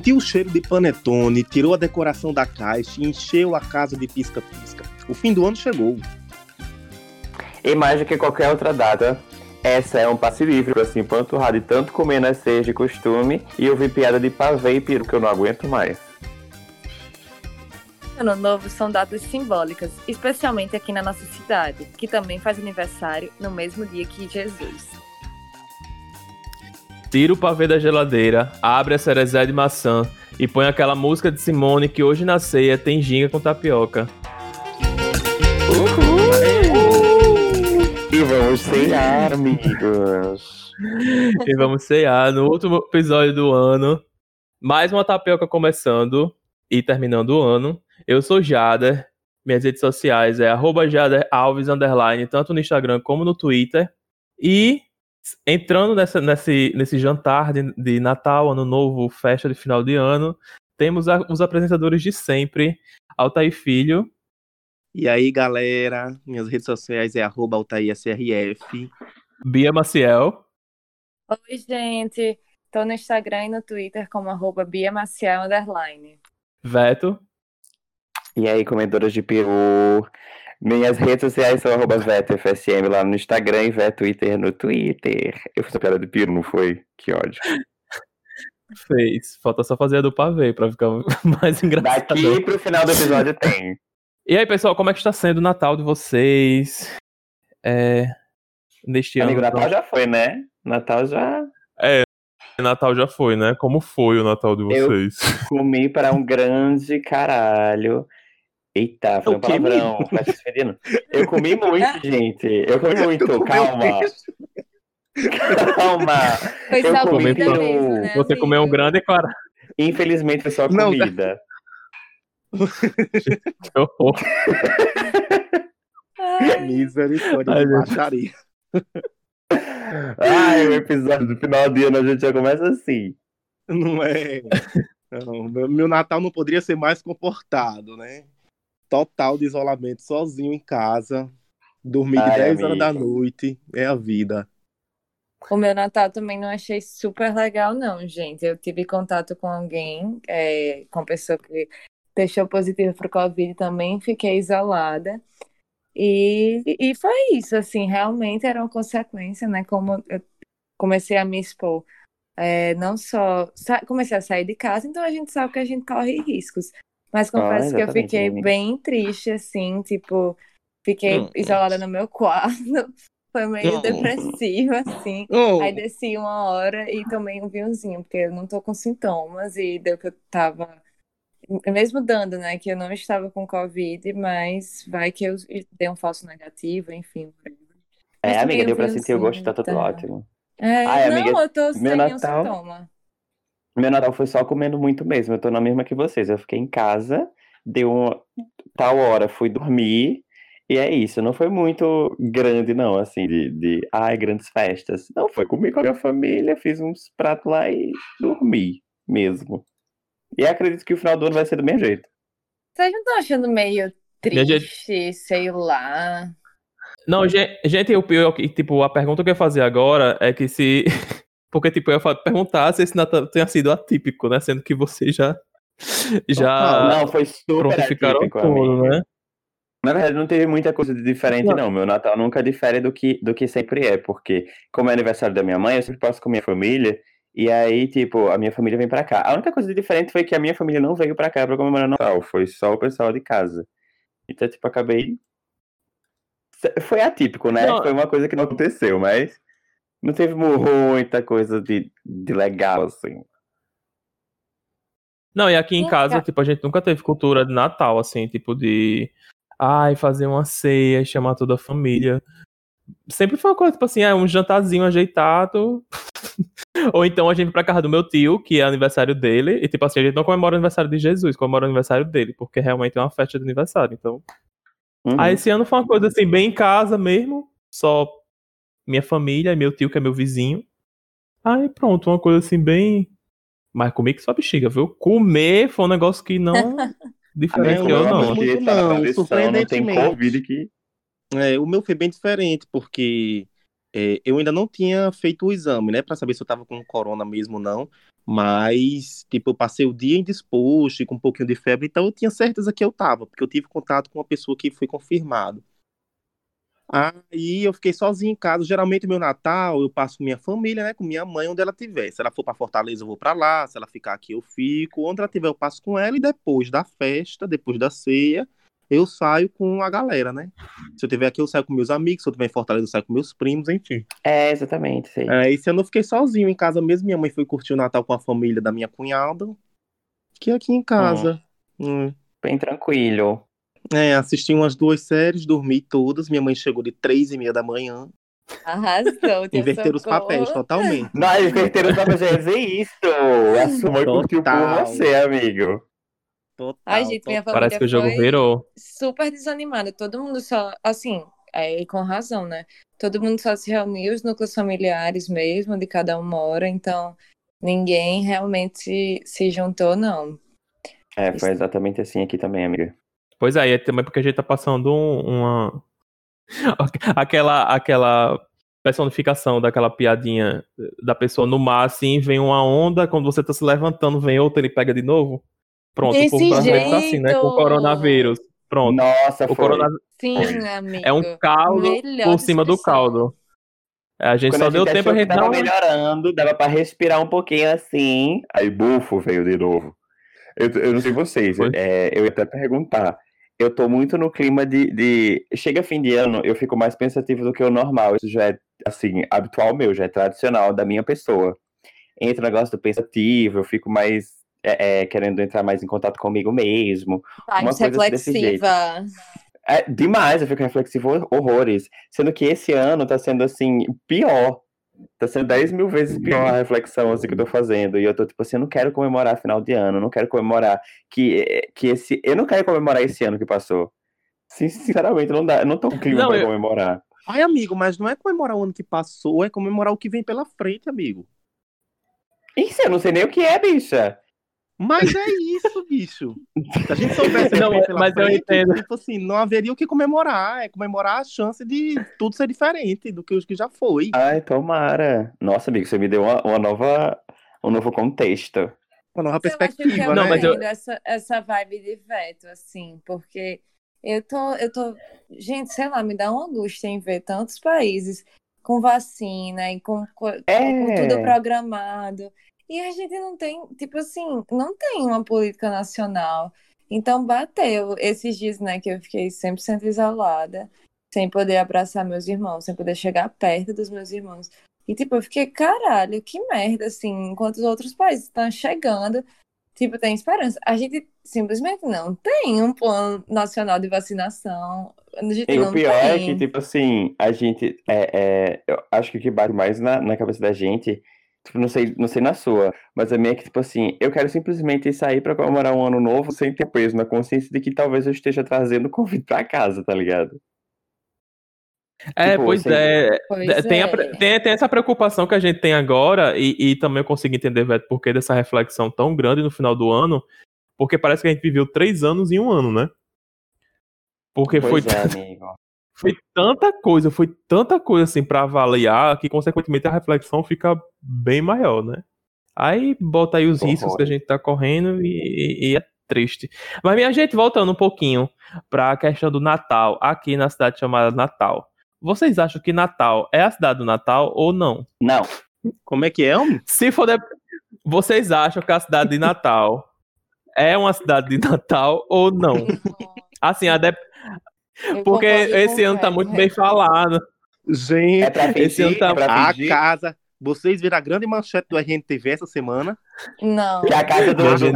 Sentiu o cheiro de panetone, tirou a decoração da caixa e encheu a casa de pisca-pisca. O fim do ano chegou. E mais do que qualquer outra data, essa é um passe livre para se empanturrar de tanto comer nas ceias de costume e ouvir piada de pavê e peru que eu não aguento mais. Ano Novo são datas simbólicas, especialmente aqui na nossa cidade, que também faz aniversário no mesmo dia que Jesus. Tira o pavê da geladeira, abre a cerezé de maçã e põe aquela música de Simone que hoje na ceia tem ginga com tapioca. E vamos ceiar, amigos. E vamos cear no último episódio do ano. Mais uma tapioca começando e terminando o ano. Eu sou Jader. Minhas redes sociais é arroba Jader Alves, tanto no Instagram como no Twitter. E entrando nessa, nesse, nesse jantar de, de Natal, Ano Novo, festa de final de ano, temos a, os apresentadores de sempre, Altair Filho. E aí, galera, minhas redes sociais é arroba AltairSRF. Bia Maciel. Oi, gente. Tô no Instagram e no Twitter como arroba Bia Maciel, underline. Veto. E aí, comedoras de peru. Minhas redes sociais são arroba VetoFSM lá no Instagram e Veto Twitter no Twitter. Eu fiz a piada de peru, não foi? Que ódio. Fez. Falta só fazer a do pavê pra ficar mais engraçado. Daqui pro final do episódio tem. E aí, pessoal, como é que está sendo o Natal de vocês? É, neste Amigo, ano. Natal já foi, né? Natal já. Natal já foi, né? Como foi o Natal de Eu- vocês? Comi para um grande caralho. Eita, foi O um palavrão. Fedendo. Eu comi muito, gente. Eu comi muito, calma. Calma. Foi Eu só comi comida mesmo, né, Você amigo? comeu um grande cara. Infelizmente foi só Não, comida. Que horror. Ai, Misericórdia Ai, de baixaria. Ai, o episódio do final do ano a gente já começa assim. Não é. Não, meu Natal não poderia ser mais comportado, né? Total de isolamento, sozinho em casa. Dormir Ai, 10 horas da noite. É a vida. O meu Natal também não achei super legal, não, gente. Eu tive contato com alguém, é, com pessoa que testou positivo para o Covid também, fiquei isolada. E, e foi isso, assim, realmente era uma consequência, né? Como eu comecei a me expor, é, não só comecei a sair de casa, então a gente sabe que a gente corre riscos. Mas confesso que eu fiquei bem triste, assim, tipo, fiquei Hum. isolada no meu quarto. Foi meio Hum. depressiva, assim. Oh, Aí desci uma hora e tomei um vinhozinho, porque eu não tô com sintomas e deu que eu tava. Mesmo dando, né, que eu não estava com Covid, mas vai que eu dei um falso negativo, enfim. Mas É, amiga, deu pra sentir o gosto, tá tudo tá. ótimo. É, Ai, não, amiga, eu tô sem meu nenhum Natal- sintoma. Meu Natal foi só comendo muito mesmo. Eu tô na mesma que vocês. Eu fiquei em casa, deu uma tal hora, fui dormir. E é isso, não foi muito grande, não, assim, de, de ai, grandes festas. Não, foi comer com a minha família, fiz uns pratos lá e dormi mesmo. E acredito que o final do ano vai ser do mesmo jeito. Vocês não estão achando meio gente- triste, sei lá? Não, gen- gente, o pior que, tipo, a pergunta que eu ia fazer agora é que se. Porque, tipo, eu ia perguntar se esse Natal tenha sido atípico, né? Sendo que vocês já. Já não, foi super prontificaram atípico, tudo, né? Na verdade, não teve muita coisa de diferente, Não. não. Meu Natal nunca difere do que, do que sempre é, porque, como é aniversário da minha mãe, eu sempre passo com a minha família, e aí, tipo, a minha família vem pra cá. A única coisa de diferente foi que a minha família não veio pra cá pra comemorar Natal, foi só o pessoal de casa. Então, tipo, acabei. Foi atípico, né? Não. Foi uma coisa que não aconteceu, mas não teve muita coisa de, de legal, assim. Não, e aqui em casa, cara. tipo, a gente nunca teve cultura de Natal, assim, tipo, de. Ai, fazer uma ceia, chamar toda a família. Sempre foi uma coisa, tipo assim, é um jantarzinho ajeitado. Ou então a gente vai pra casa do meu tio, que é aniversário dele, e tipo assim, a gente não comemora o aniversário de Jesus, comemora o aniversário dele, porque realmente é uma festa de aniversário. Então. Uhum. Aí esse ano foi uma coisa assim, bem em casa mesmo, só minha família meu tio, que é meu vizinho. Aí pronto, uma coisa assim, bem. Mas comer que só bexiga, viu? Comer foi um negócio que não diferenciou, não, não. não. muito não, Não tem surpreendentemente. Covid que. É, o meu foi bem diferente, porque é, eu ainda não tinha feito o exame, né, Pra saber se eu tava com corona mesmo ou não. Mas, tipo, eu passei o dia indisposto e com um pouquinho de febre, então eu tinha certeza que eu tava, porque eu tive contato com uma pessoa que foi confirmado. Aí eu fiquei sozinho em casa. Geralmente, meu Natal, eu passo com minha família, né? Com minha mãe, onde ela estiver. Se ela for para Fortaleza, eu vou para lá. Se ela ficar aqui, eu fico. Onde ela estiver, eu passo com ela. E depois da festa, depois da ceia, eu saio com a galera, né? Se eu estiver aqui, eu saio com meus amigos. Se eu estiver em Fortaleza, eu saio com meus primos, enfim. É, exatamente, sei. É, esse ano eu fiquei sozinho em casa mesmo. Minha mãe foi curtir o Natal com a família da minha cunhada. Fiquei aqui em casa. Hum. Bem tranquilo. É, assisti umas duas séries, dormi todas. Minha mãe chegou de três e meia da manhã. Arrasou, Inverteram os papéis totalmente. Não, inverteram os papéis, dizer isso. A sua mãe curtiu por Total. você, amigo. Total, Ai, gente, minha total. Parece que o jogo virou. super desanimada. Todo mundo só, assim, é, e com razão, né? Todo mundo só se reuniu, os núcleos familiares mesmo, de cada um mora, então ninguém realmente se juntou, não. É, foi exatamente assim aqui também, amiga. Pois é, e é também porque a gente tá passando um- uma. aquela, aquela personificação daquela piadinha da pessoa no mar, assim, vem uma onda, quando você tá se levantando, vem outra, ele pega de novo. Pronto, o povo Desse brasileiro tá assim, né? Com o jeito! coronavírus. Pronto. Nossa, O foi. coronavírus Sim, amigo. é um caldo Melhor por cima do caldo. É, A gente Quando só a deu gente tempo a gente tava melhorando, dava pra respirar um pouquinho assim, aí bufo veio de novo. Eu, eu não sei vocês, é, eu ia até perguntar. Eu tô muito no clima de, de. Chega fim de ano, eu fico mais pensativo do que o normal. Isso já é, assim, habitual meu, já é tradicional da minha pessoa. Entra o negócio do pensativo, eu fico mais é, é, querendo entrar mais em contato comigo mesmo. Vibes coisa desse jeito. reflexiva. É demais, eu fico reflexivo hor- horrores. Sendo que esse ano tá sendo assim, pior. Tá sendo 10 mil vezes pior a reflexão assim, que eu tô fazendo. E eu tô tipo assim, eu não quero comemorar final de ano, não quero comemorar que, que esse. Eu não quero comemorar esse ano que passou. Sin- Sinceramente, não dá. Eu não tô com clima Não, pra eu- comemorar. Ai, amigo, mas não é comemorar o ano que passou, é comemorar o que vem pela frente, amigo. Isso, eu não sei nem o que é, bicha. Mas é isso, bicho. Se a gente soubesse Não, mas eu frente, entendo. tipo assim, não haveria o que comemorar. É comemorar a chance de tudo ser diferente do que os que já foi. Ai, tomara. Nossa, amigo, você me deu uma, uma nova. Um novo contexto. Uma nova Eu acho que perspectiva, eu Não, né? mas eu- essa, essa vibe de veto, assim, porque eu tô, eu tô, gente, sei lá, me dá uma angústia em ver tantos países com vacina e com, co- com tudo É. programado. E a gente não tem, tipo assim, não tem uma política nacional. Então bateu esses dias, né, que eu fiquei 100% isolada, sem poder abraçar meus irmãos, sem poder chegar perto dos meus irmãos. E tipo, eu fiquei, caralho, que merda, assim, enquanto os outros países estão chegando, tipo, tem esperança. A gente simplesmente não tem um plano nacional de vacinação. A gente E o pior é tem. que, tipo assim, a gente. É, é, eu acho que o que bate mais na, na cabeça da gente, tipo, não sei, não sei na sua, mas a minha é que, tipo assim, eu quero simplesmente sair pra comemorar um ano novo sem ter peso na consciência de que talvez eu esteja trazendo Covid pra casa, tá ligado? É, Tipo, pois assim, é. Pois Tem, a é. pre- tem, tem essa preocupação que a gente tem agora, e, e também eu consigo entender, Veto, por que dessa reflexão tão grande no final do ano, porque parece que a gente viveu três anos em um ano, né? Porque foi, Pois é, amigo. Foi tanta coisa, foi tanta coisa assim pra avaliar, que consequentemente a reflexão fica bem maior, né? Aí bota aí os riscos que a gente tá correndo e, e é triste. Mas minha gente, voltando um pouquinho pra questão do Natal, aqui na cidade chamada Natal. Vocês acham que Natal é a cidade do Natal ou não? Não, Como é que é, homem? Se for de... Vocês acham que a cidade de Natal é uma cidade de Natal ou não? Assim, a de- Eu porque esse ano tá muito bem falado. Gente, é Esse ano tá- é a casa. Vocês viram a grande manchete do RNTV essa semana? Não. que a casa do, Hoje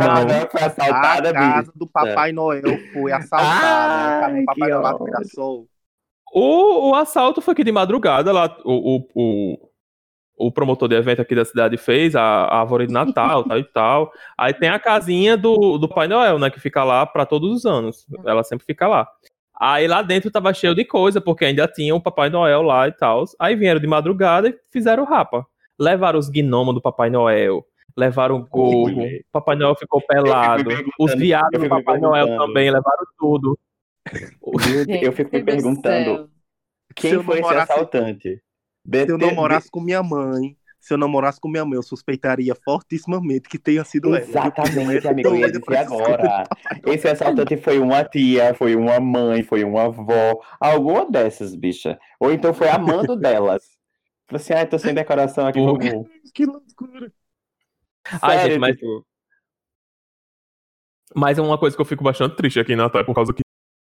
foi assaltada, a casa do Papai Noel foi assaltada. Ai, Papai Noel lá do. O, o assalto foi aqui de madrugada, lá o, o, o, o promotor de evento aqui da cidade fez, a, a árvore de Natal, tal e tal. Aí tem a casinha do, do Pai Noel, né, que fica lá pra todos os anos. Ela sempre fica lá. Aí lá dentro tava cheio de coisa, porque ainda tinha o Papai Noel lá e tal. Aí vieram de madrugada e fizeram rapa. Levaram os gnomos do Papai Noel, levaram o gorro, o Papai Noel ficou pelado, os viados do Papai Noel também, levaram tudo. eu fico me Gente do perguntando quem foi esse assaltante. Se eu namorasse com minha mãe, se eu namorasse com minha mãe, eu suspeitaria fortissimamente que tenha sido ela. Exatamente, amigo, eu ia dizer agora. Esse assaltante foi uma tia, foi uma mãe, foi uma avó, alguma dessas, bicha. Ou então foi amando delas. Falei assim, ai, tô sem decoração aqui. Pô, Vamos. Que loucura. Ai, gente, mas- tipo, Mas é uma coisa que eu fico bastante triste aqui em Natal, por causa que,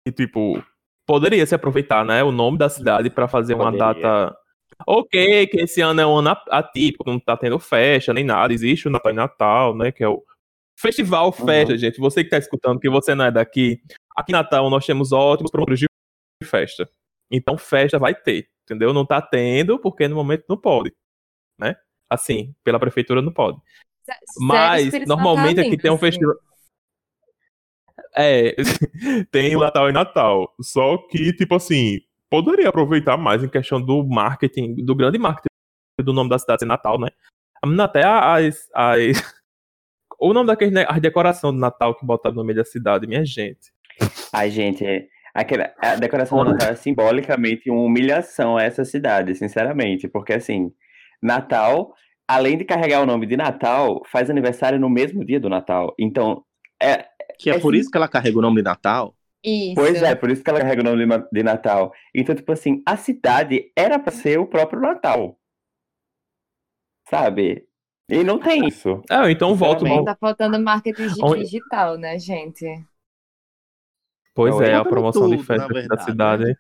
que, tipo, poderia se aproveitar, né, o nome da cidade pra fazer uma Poderia. data. Ok, que esse ano é um ano atípico, não tá tendo festa nem nada, existe o Natal em Natal, né, que é o Festival Festa, gente. Você que tá escutando, que você não é daqui, aqui em Natal nós temos ótimos promotores de festa. Então, festa vai ter, entendeu? Não tá tendo, porque no momento não pode, né? Assim, pela prefeitura não pode. Sério, Mas normalmente aqui tem um festival. É, tem o Natal e Natal. Só que, tipo assim, poderia aproveitar mais em questão do marketing, do grande marketing do nome da cidade ser Natal, né? A Até as. as... O nome daqueles, né, as decorações do Natal que botaram no meio da cidade, minha gente. Ai, gente, é- aquela, a decoração do Natal é simbolicamente uma humilhação a essa cidade, sinceramente. Porque, assim, Natal, além de carregar o nome de Natal, faz aniversário no mesmo dia do Natal. Então, é, Que é É por sim. isso que ela carrega o nome de Natal. Isso. Pois é, por isso que ela carrega o nome de, na- de Natal. Então, tipo assim, a cidade era pra ser o próprio Natal. Sabe? E não tem isso. É, então volto. Sinceramente. Tá faltando marketing digital, né, gente? Pois Oi. é, a promoção de tudo, festa na aqui da verdade, cidade.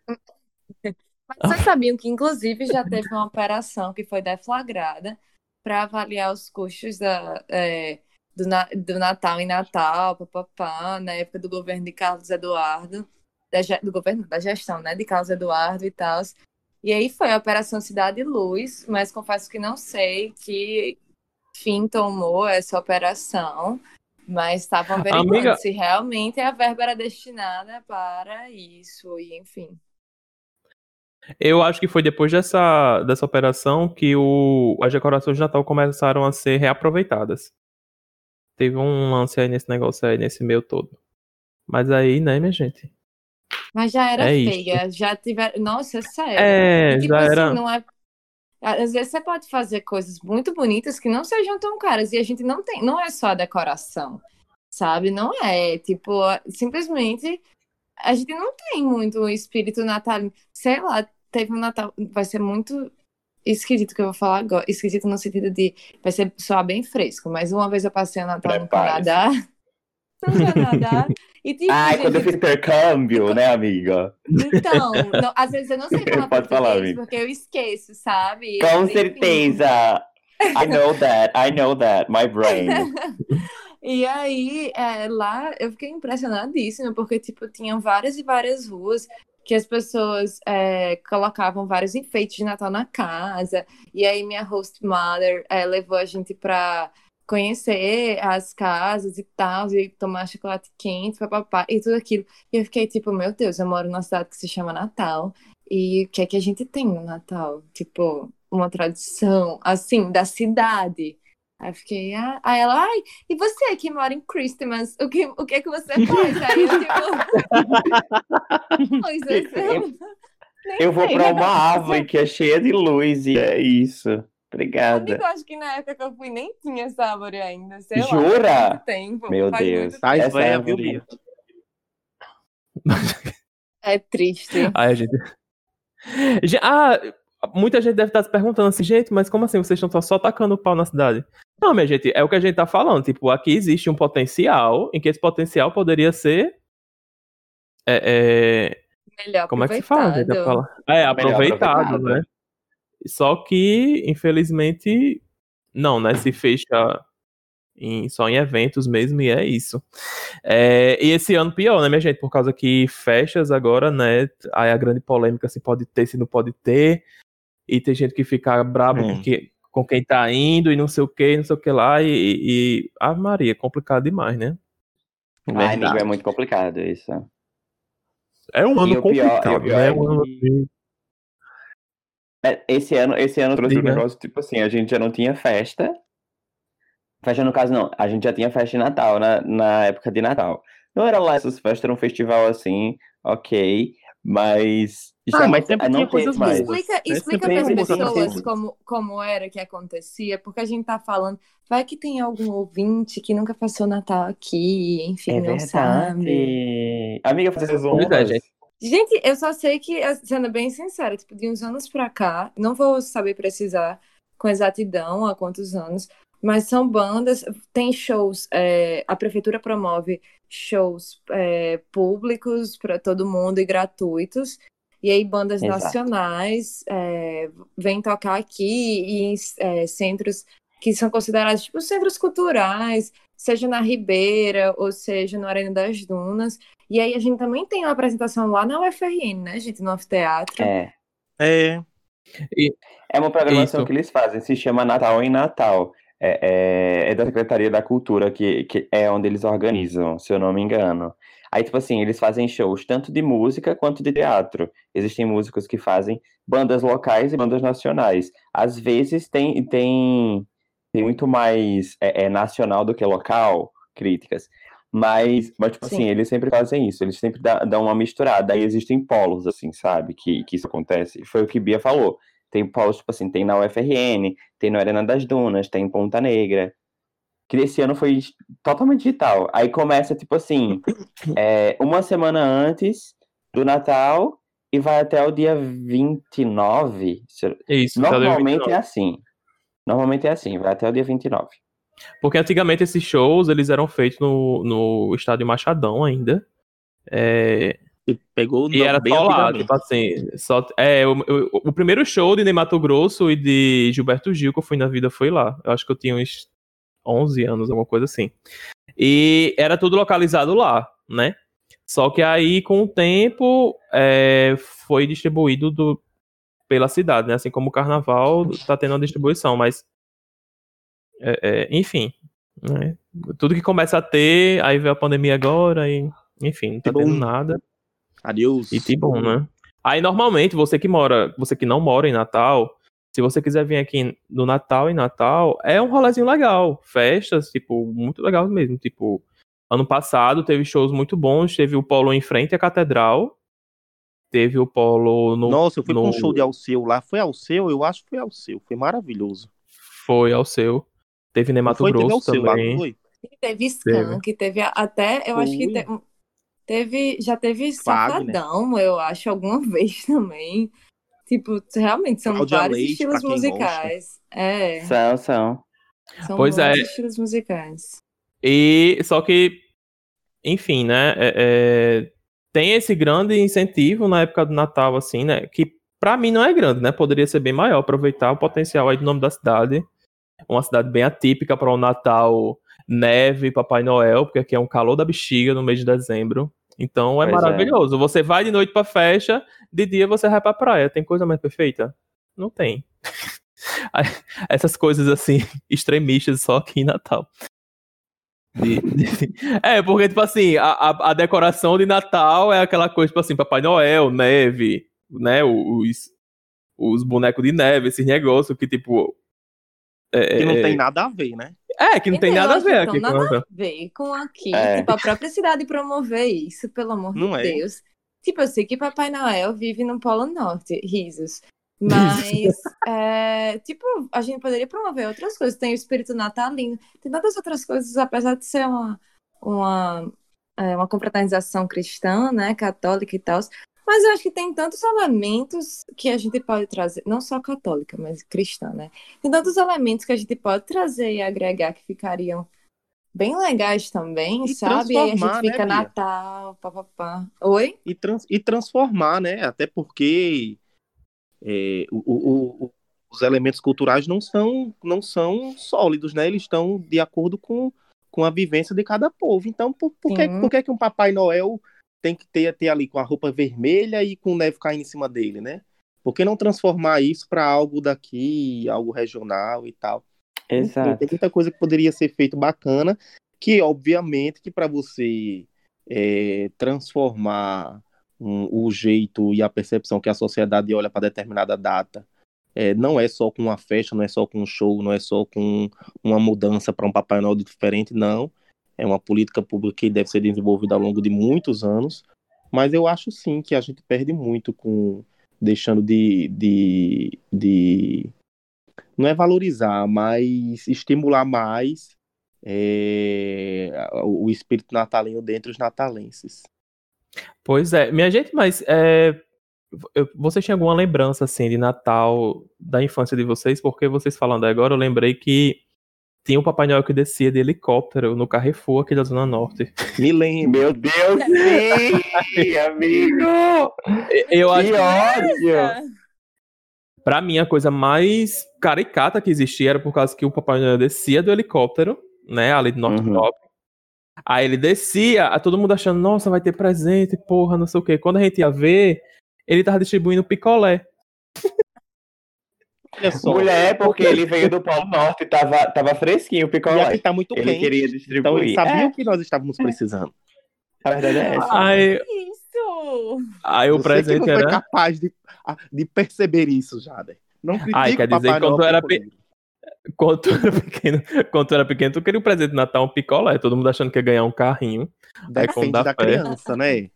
Mas vocês sabiam que, inclusive, já teve uma operação que foi deflagrada para avaliar os custos da, é, do, na- do Natal em Natal, papapá, na época do governo de Carlos Eduardo, da do governo, da gestão, né, de Carlos Eduardo e tal. E aí foi a Operação Cidade Luz, mas confesso que não sei que fim tomou essa operação, mas estavam averiguando Amiga- se realmente a verba era destinada para isso, e enfim. Eu acho que foi depois dessa, dessa operação que o, as decorações de Natal começaram a ser reaproveitadas. Teve um lance aí nesse negócio aí, nesse meio todo. Mas aí, né, minha gente? Mas já era É isso. feia, já tiveram. Nossa, é sério. É, tipo já assim, era. não é. Às vezes você pode fazer coisas muito bonitas que não sejam tão caras. E a gente não tem. Não é só a decoração, sabe? Não é. Tipo, simplesmente a gente não tem muito o espírito natalino. Sei lá, teve um Natal. Vai ser muito esquisito que eu vou falar agora. Esquisito no sentido de. Vai ser soar bem fresco. Mas uma vez eu passei o Natal no Prepare-se. Canadá. No Canadá. E tipo, Ai, quando eu gente, fiz intercâmbio, né, amiga? Então, não- às vezes eu não sei falar Pode falar, amigo. porque eu esqueço, sabe? Com Enfim. certeza! I know that, I know that, my brain. E aí, é, lá eu fiquei impressionadíssima, porque, tipo, tinham várias e várias ruas que as pessoas é, colocavam vários enfeites de Natal na casa. E aí minha host mother é, levou a gente pra conhecer as casas e tal, e tomar chocolate quente, papapá, e tudo aquilo. E eu fiquei tipo, meu Deus, eu moro numa cidade que se chama Natal. E o que é que a gente tem no Natal? Tipo, uma tradição, assim, da cidade. Aí eu fiquei, ah, aí ela, ai, e você que mora em Christmas, o que, o que é que você faz? Aí eu, tipo, pois é, eu, Eu vou né? uma árvore que é cheia de luz e é isso. Obrigada. Amigo, eu acho que na época que eu fui nem tinha essa árvore ainda, sei lá. Jura? muito tempo, Meu faz Deus. Tá, Essa véia, viu, árvore-? É triste. Ai, gente. Ge- Ah, muita gente deve estar se perguntando assim, gente, mas como assim vocês estão só tacando pau na cidade? Não, minha gente, é o que a gente tá falando. Tipo, aqui existe um potencial em que esse potencial poderia ser. É, é, Melhor como é que se fala? gente? É, aproveitado, aproveitado. né? Só que, infelizmente, não, né? Se fecha em- só em eventos mesmo, e é isso. É, e esse ano pior, né, minha gente? Por causa que festas agora, né? Aí a grande polêmica se pode ter, se não pode ter. E tem gente que fica brabo Hum. com, que- com quem tá indo e não sei o que, não sei o que lá. E, e Ave Maria, é complicado demais, né? Ai, amigo, é muito complicado isso. É um ano complicado, pior né? é Um ano É, Esse ano, esse ano trouxe um Diga. negócio, tipo assim, a gente já não tinha festa. Festa no caso, não. A gente já tinha festa de Natal, na, na época de Natal. Não era lá essas festas, era um festival assim, ok. Mas. Ah, já mas sempre não tem coisas mais. Explica, É explica para as pessoas como, como era que acontecia, porque a gente tá falando, vai que tem algum ouvinte que nunca passou Natal aqui, enfim, É não sabe. verdade. Amiga, fazer as é, honras. Gente, eu só sei que, sendo bem sincera, tipo, de uns anos pra cá, não vou saber precisar com exatidão há quantos anos, mas são bandas, tem shows, é, a prefeitura promove shows é, públicos para todo mundo e gratuitos, e aí bandas Exato. nacionais é, vêm tocar aqui e em é, centros que são considerados tipo centros culturais, seja na Ribeira ou seja no Arena das Dunas. E aí a gente também tem uma apresentação lá na UFRN, né, gente, no anfiteatro. É. É, É uma programação Isso. que eles fazem, se chama Natal em Natal. É, é- é da Secretaria da Cultura, que, que é onde eles organizam, se eu não me engano. Aí, tipo assim, eles fazem shows tanto de música quanto de teatro. Existem músicos que fazem bandas locais e bandas nacionais. Às vezes tem, tem, tem muito mais é, é, nacional do que local, críticas. Mas, mas tipo Sim. assim, eles sempre fazem isso, eles sempre dão uma misturada. Aí existem polos, assim, sabe, que, que isso acontece. Foi o que Bia falou. Tem polos, tipo assim, tem na UFRN, tem no Arena das Dunas, tem em Ponta Negra. Que esse ano foi totalmente digital. Aí começa, tipo assim, é, uma semana antes do Natal e vai até o dia 29. se eu- Isso, Normalmente é assim. Normalmente é assim, vai até o dia 29. Porque antigamente esses shows eles eram feitos no, no estádio Machadão ainda. É, e pegou e era bem só lá, tipo assim. Só, é, o, o, o primeiro show de Ney Mato Grosso e de Gilberto Gil que eu fui na vida foi lá. Eu acho que eu tinha uns 11 anos, alguma coisa assim. E era tudo localizado lá, né? Só que aí, com o tempo, é, foi distribuído do- pela cidade, né? Assim como o carnaval tá tendo uma distribuição, mas. é, é, enfim. né? Tudo que começa a ter, aí veio a pandemia agora, e. Enfim, não tá tendo nada. Adeus. E que bom, né? Aí, normalmente, você que mora, você que não mora em Natal, se você quiser vir aqui no Natal e Natal, é um rolezinho legal. Festas, tipo, muito legal mesmo. Tipo, ano passado teve shows muito bons. Teve o Polo em frente à Catedral. Teve o Polo no. Nossa, eu fui pra um no- show de Alceu lá. Foi Alceu? Eu acho que foi Alceu. Foi maravilhoso. Foi ao seu. Teve Nemato foi? Teve Grosso Alceu lá, também. não foi? Teve Skank, teve a- até, eu acho que Foi. Te- teve, já teve Wagner. Safadão, eu acho, alguma vez também. Tipo, realmente são Cláudia vários Leite, estilos quem gosta. musicais. É, São, são. são Pois muitos é. estilos musicais. E só que, enfim, né? é- é, tem esse grande incentivo na época do Natal, assim, né? Que pra mim não é grande, né? Poderia ser bem maior, aproveitar o potencial aí do nome da cidade. Uma cidade bem atípica para o Natal, neve, Papai Noel, porque aqui é um calor da bexiga no mês de dezembro. Então é Pois é. maravilhoso. Você vai de noite pra festa, de dia você vai pra praia. Tem coisa mais perfeita? Não tem. Essas coisas assim, extremistas só aqui em Natal. De- de- É, porque, tipo assim, a, a, a decoração de Natal é aquela coisa, tipo assim, Papai Noel, neve, né? Os, os bonecos de neve, esses negócios que, tipo. É, Que não é- tem nada a ver, né? É, que não tem nada a ver então, aqui. com nada a- a ver com aqui. É. Tipo, a própria cidade promover isso, pelo amor Não de é. Deus. Tipo, eu sei que Papai Noel vive no Polo Norte, risos. Mas, é, tipo, a gente poderia promover outras coisas. Tem o espírito natalino, tem tantas outras coisas, apesar de ser uma, uma, é, uma confraternização cristã, né, católica e tal. Mas eu acho que tem tantos elementos que a gente pode trazer, não só católica, mas cristã, né? Tem tantos elementos que a gente pode trazer e agregar que ficariam bem legais também, E sabe? E a gente né, fica Bia? Natal, papapá. Oi? E, trans- e transformar, né? Até porque é, o- o- o- os elementos culturais não são, não são sólidos, né? Eles estão de acordo com, com a vivência de cada povo. Então, por, por, que, por que, que um Papai Noel tem que ter, ter ali com a roupa vermelha e com neve caindo em cima dele, né? Por que não transformar isso para algo daqui, algo regional e tal? Enfim, Exato. Tem muita coisa que poderia ser feito bacana, que obviamente que para você é, transformar um- o jeito e a percepção que a sociedade olha para determinada data, é, não é só com uma festa, não é só com um show, não é só com uma mudança para um Papai Noel diferente, não. É uma política pública que deve ser desenvolvida ao longo de muitos anos. Mas eu acho sim que a gente perde muito com deixando de, de, de não é valorizar, mas estimular mais é, o espírito natalino dentre os natalenses. Pois é, minha gente, mas é, vocês tinham alguma lembrança assim de Natal da infância de vocês? Porque vocês falando agora, eu lembrei que tinha um Papai Noel que descia de helicóptero no Carrefour aqui da Zona Norte. Me lembro. Meu Deus, sim, amigo! Eu acho que ódio! Pra mim, a coisa mais caricata que existia era por causa que o Papai Noel descia do helicóptero, né, ali do Norte Uhum. Top. Aí ele descia, a todo mundo achando, nossa, vai ter presente, porra, não sei o quê. Quando a gente ia ver, ele tava distribuindo picolé. Olha só. Mulher, porque ele veio do Polo Norte, tava, tava fresquinho o E aqui picolé. tá muito Ele quente. queria Então distribuir. ele sabia É, o que nós estávamos precisando. a verdade é essa. Aí, Isso! aí o Você presente que não era. capaz de, de perceber isso, Jader. Não critique Ai, quer dizer que quando tu era pe-. Quando tu era pequeno, quando tu era pequeno, tu queria um presente de Natal, um picolé. Todo mundo achando que ia ganhar um carrinho. Dá da fé. criança, né?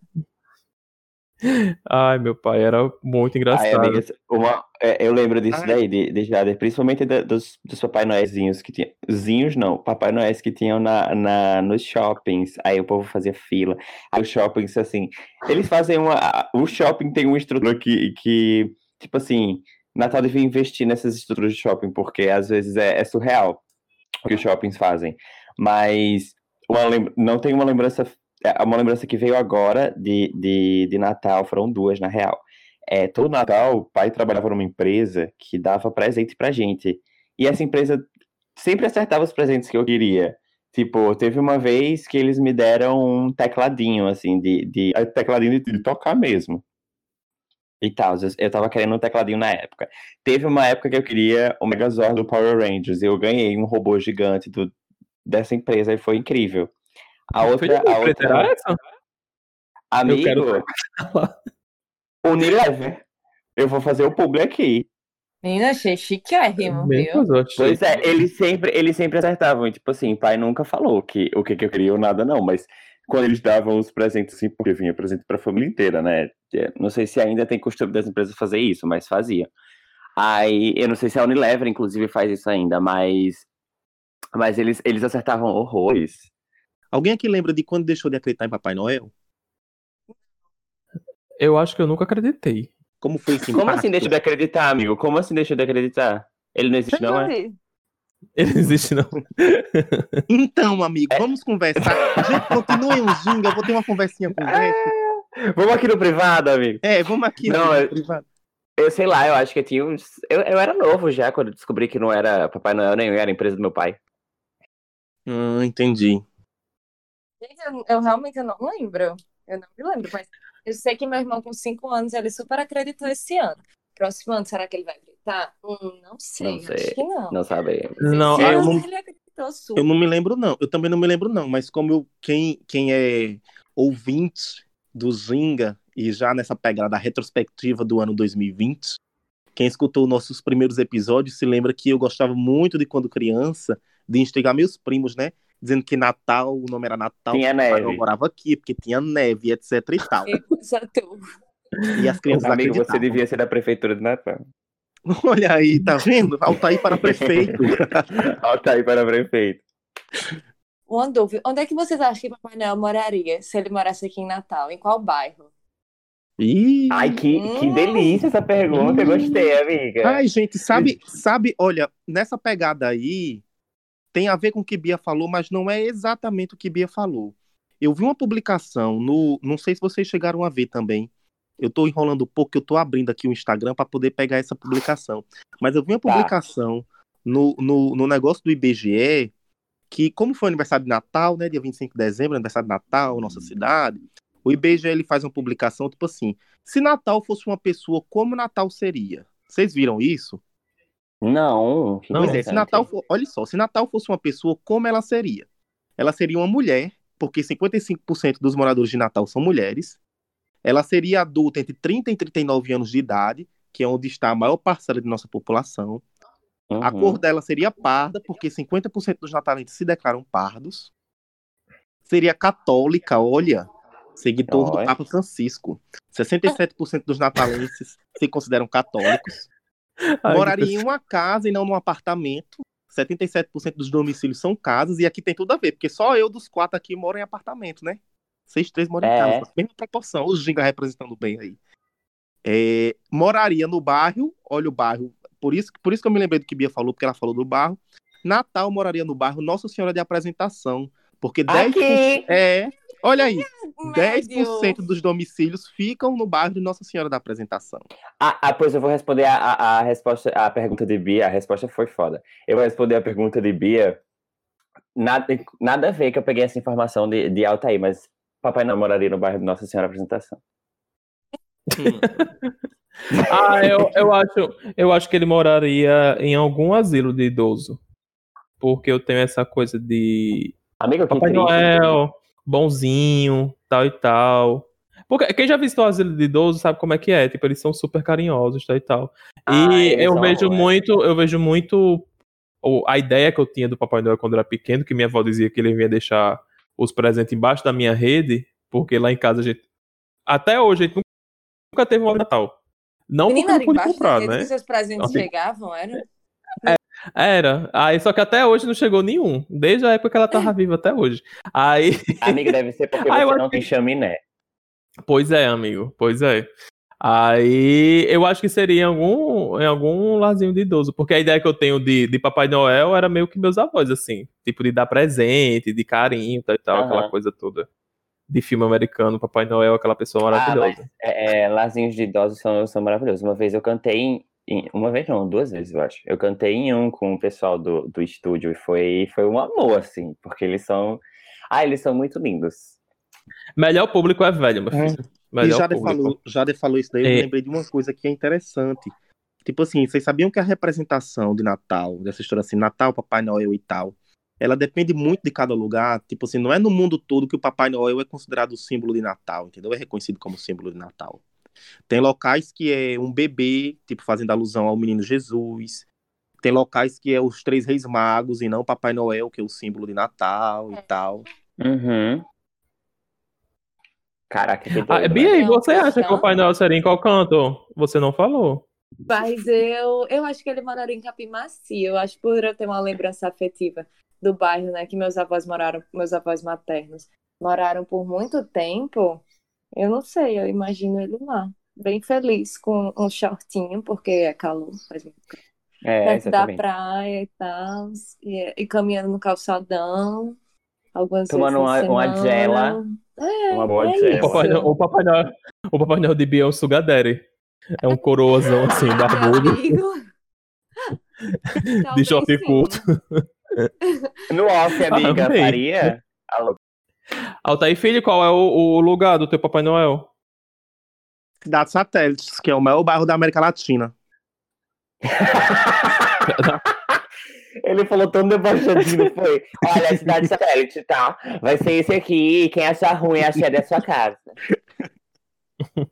Ai, meu pai, era muito Ai, engraçado. amigas, uma, é, eu lembro disso Ai. daí, de, de Jader, principalmente da- dos, dos Papai Noézinhos que tinham. Zinhos não, Papai Noéis que tinham na, na, nos shoppings. Aí o povo fazia fila. Aí os shoppings, assim, eles fazem uma. O shopping tem uma estrutura que, que tipo assim, Natal devia investir nessas estruturas de shopping, porque às vezes é, é surreal o que os shoppings fazem. Mas uma não tem uma lembrança. É Uma lembrança que veio agora de, de, de Natal, foram duas, na real. É, todo Natal, o pai trabalhava numa empresa que dava presente pra gente. E essa empresa sempre acertava os presentes que eu queria. Tipo, teve uma vez que eles me deram um tecladinho, assim, de, de é, tecladinho de, de tocar mesmo. E tal, eu, eu tava querendo um tecladinho na época. Teve uma época que eu queria o Megazord do Power Rangers. E eu ganhei um robô gigante do, dessa empresa e foi incrível. A outra, Foi de a preto, era outra essa? amigo, quero Unilever. Eu vou fazer o publi aqui. Menina, achei chiquérrimo, viu? Eu. Pois é, eles sempre, eles sempre acertavam. Tipo assim, pai nunca falou que o que, que eu queria ou nada, não. Mas quando eles davam os presentes, assim, porque vinha presente pra família inteira, né? É, Não sei se ainda tem costume das empresas fazer isso, mas fazia. Aí, eu não sei se a Unilever, inclusive, faz isso ainda, mas. Mas eles, eles acertavam horrores. Alguém aqui lembra de quando deixou de acreditar em Papai Noel? Eu acho que eu nunca acreditei. Como foi esse Como assim deixa de acreditar, amigo? Como assim deixa de acreditar? Ele não existe, não é? Ele não existe, não. Então, amigo, É. vamos conversar. Gente, continuem o Zinga, eu vou ter uma conversinha com o Beto. Vamos aqui no privado, amigo. É, vamos aqui Não, no eu- privado. Eu sei lá, eu acho que eu tinha uns. Eu, eu era novo já quando eu descobri que não era Papai Noel nem era a empresa do meu pai. Hum, entendi. Gente, eu, eu realmente não lembro. Eu não me lembro, mas eu sei que meu irmão com 5 anos, ele super acreditou esse ano. Próximo ano, será que ele vai gritar? Hum, não sei, Não sei. acho que não. Não sabe. Não, eu não- ele acreditou super. Eu não me lembro, não. Eu também não me lembro, não. Mas como eu, quem, quem é ouvinte do Zinga e já nessa pegada retrospectiva do ano 2020, quem escutou nossos primeiros episódios se lembra que eu gostava muito de quando criança de instigar meus primos, né? Dizendo que Natal, o nome era Natal, Tinha neve. morava aqui, porque tinha neve, etc e tal. Eu tu. E as crianças Amigo, você devia ser da prefeitura de Natal. Olha aí, tá vendo? Altair para prefeito. Ó, tá aí para prefeito. Uma dúvida. Onde é que vocês acham que Papai Noel moraria se ele morasse aqui em Natal? Em qual bairro? Ih, Ai, que, que Hum. delícia essa pergunta. Eu gostei, amiga. Ai, gente, sabe, sabe, olha, nessa pegada aí, tem a ver com o que Bia falou, mas não é exatamente o que Bia falou. Eu vi uma publicação no, não sei se vocês chegaram a ver também. Eu tô enrolando um pouco, eu tô abrindo aqui o Instagram para poder pegar essa publicação. Mas eu vi uma Tá. publicação no, no, no negócio do IBGE, que como foi aniversário de Natal, né, dia 25 de dezembro, aniversário de Natal, nossa cidade, o IBGE ele faz uma publicação tipo assim, se Natal fosse uma pessoa, como Natal seria? Vocês viram isso? Não. Não. Pois é, se. Natal for, olha só, se Natal fosse uma pessoa, como ela seria? Ela seria uma mulher, porque 55% dos moradores de Natal são mulheres. Ela seria adulta entre 30 e 39 anos de idade, que é onde está a maior parcela de nossa população. A Uhum. cor dela seria parda, porque 50% dos natalenses se declaram pardos. Seria católica, olha. seguidor do Olha. Papa Francisco. 67% dos natalenses se consideram católicos. Ai, Moraria em uma casa e não num apartamento. 77% dos domicílios são casas, e aqui tem tudo a ver, porque só eu dos quatro aqui moro em apartamento, né? Seis, três moram em É. casa. Mesma proporção, o Ginga representando bem aí. É, moraria no bairro, olha o bairro, por isso, por isso que eu me lembrei do que Bia falou, porque ela falou do bairro. Natal moraria no bairro Nossa Senhora de Apresentação, porque 10%, Aqui! é, olha aí, Médio. 10% dos domicílios ficam no bairro de Nossa Senhora da Apresentação. Ah, ah, pois eu vou responder a, a, a resposta, a pergunta de Bia. A resposta foi foda. Eu vou responder a pergunta de Bia. Nada, nada a ver que eu peguei essa informação de, de Altair, mas papai não moraria no bairro de Nossa Senhora Apresentação. Ah, eu, eu, acho, eu acho que ele moraria em algum asilo de idoso. Porque eu tenho essa coisa de Amigo, que Papai triste. Noel, bonzinho, tal e tal. Porque quem já visitou o asilo de idoso sabe como é que é. Tipo, eles são super carinhosos, tal e tal. Ah, E eu vejo é. muito, eu vejo muito ou a ideia que eu tinha do Papai Noel quando eu era pequeno, que minha avó dizia que ele vinha deixar os presentes embaixo da minha rede, porque lá em casa a gente. Até hoje a gente nunca teve um Natal. Não Menina, porque não pude comprar, rede né? que seus presentes Assim. chegavam, era? Era. Aí, só que até hoje não chegou nenhum. Desde a época que ela tava viva até hoje. Aí. Amigo, deve ser porque Ah, eu você não tem chaminé. Pois é, amigo. Pois é. Aí eu acho que seria em algum, em algum larzinho de idoso, porque a ideia que eu tenho de, de Papai Noel era meio que meus avós, assim, tipo de dar presente, de carinho tal e tal, Aham. aquela coisa toda de filme americano, Papai Noel, aquela pessoa Ah, maravilhosa. É, é, larzinhos de idosos são, são maravilhosos. Uma vez eu cantei em- Uma vez não, duas vezes, eu acho. Eu cantei em um com o pessoal do, do estúdio e foi, foi um amor, assim, porque eles são. Ah, eles são muito lindos. Melhor público é velho, meu É. filho. E Melhor Jade público. falou, Jade falou isso daí, eu É. lembrei de uma coisa que é interessante. Tipo assim, vocês sabiam que a representação de Natal, dessa história assim, Natal, Papai Noel e tal, ela depende muito de cada lugar. Tipo assim, não é no mundo todo que o Papai Noel é considerado o símbolo de Natal, entendeu? É reconhecido como símbolo de Natal. Tem locais que é um bebê, tipo fazendo alusão ao menino Jesus. Tem locais que é os três reis magos e não Papai Noel, que é o símbolo de Natal e tal. Uhum. Caraca, que doido, Ah, né? Bia, e Não, você acha que o Papai Noel seria em qual canto? Você não falou. Mas eu, eu acho que ele moraria em Capimaci. Eu acho por eu ter uma lembrança afetiva do bairro, né? Que meus avós moraram, meus avós maternos moraram por muito tempo. Eu não sei, eu imagino ele lá, bem feliz, com um shortinho, porque é calor, faz muito calor. É, perto da exatamente. praia e tal, e, e caminhando no calçadão, algumas Tomando uma- uma gela. É, Uma boa é gela. O Papai. Noel, o, Papai Noel, o Papai Noel de Bia é um sugar daddy. É um coroazão assim, barbudo, Amigo. de short sim. curto. No off, amiga, Amei. faria? Altair Filho, qual é o, o lugar do teu Papai Noel? Cidade Satélites, que é o maior bairro da América Latina. Ele falou tão debochadinho, foi? Olha, a cidade satélite, tá? Vai ser esse aqui, quem achar ruim, achar da sua casa.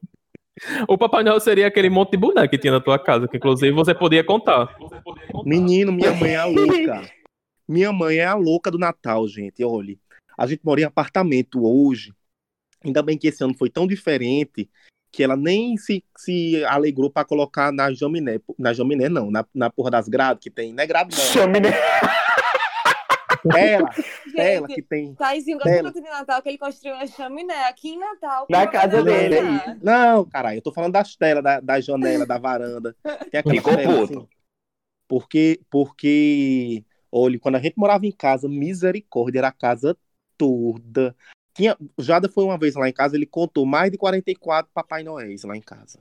O Papai Noel seria aquele monte de boneco que tinha na tua casa, que inclusive você podia contar. Menino, minha mãe é a louca. Minha mãe é a louca do Natal, gente. Olha, a gente mora em apartamento hoje. Ainda bem que esse ano foi tão diferente que ela nem se, se alegrou pra colocar na jaminé. Na jaminé, não, na, na porra das grades que tem. Não é grade, não. Chame-me. Ela, ela Gente, que tem. Taizinho tanto de Natal que ele construiu uma chaminé aqui em Natal. Na casa dele. Não, caralho, eu tô falando das telas, da, da janela, da varanda. Tem aquelas Ficou telas, puto. assim. Porque, porque, olha, quando a gente morava em casa, misericórdia, era a casa toda. Tinha, Jada foi uma vez lá em casa, ele contou mais de 44 Papai Noéis lá em casa.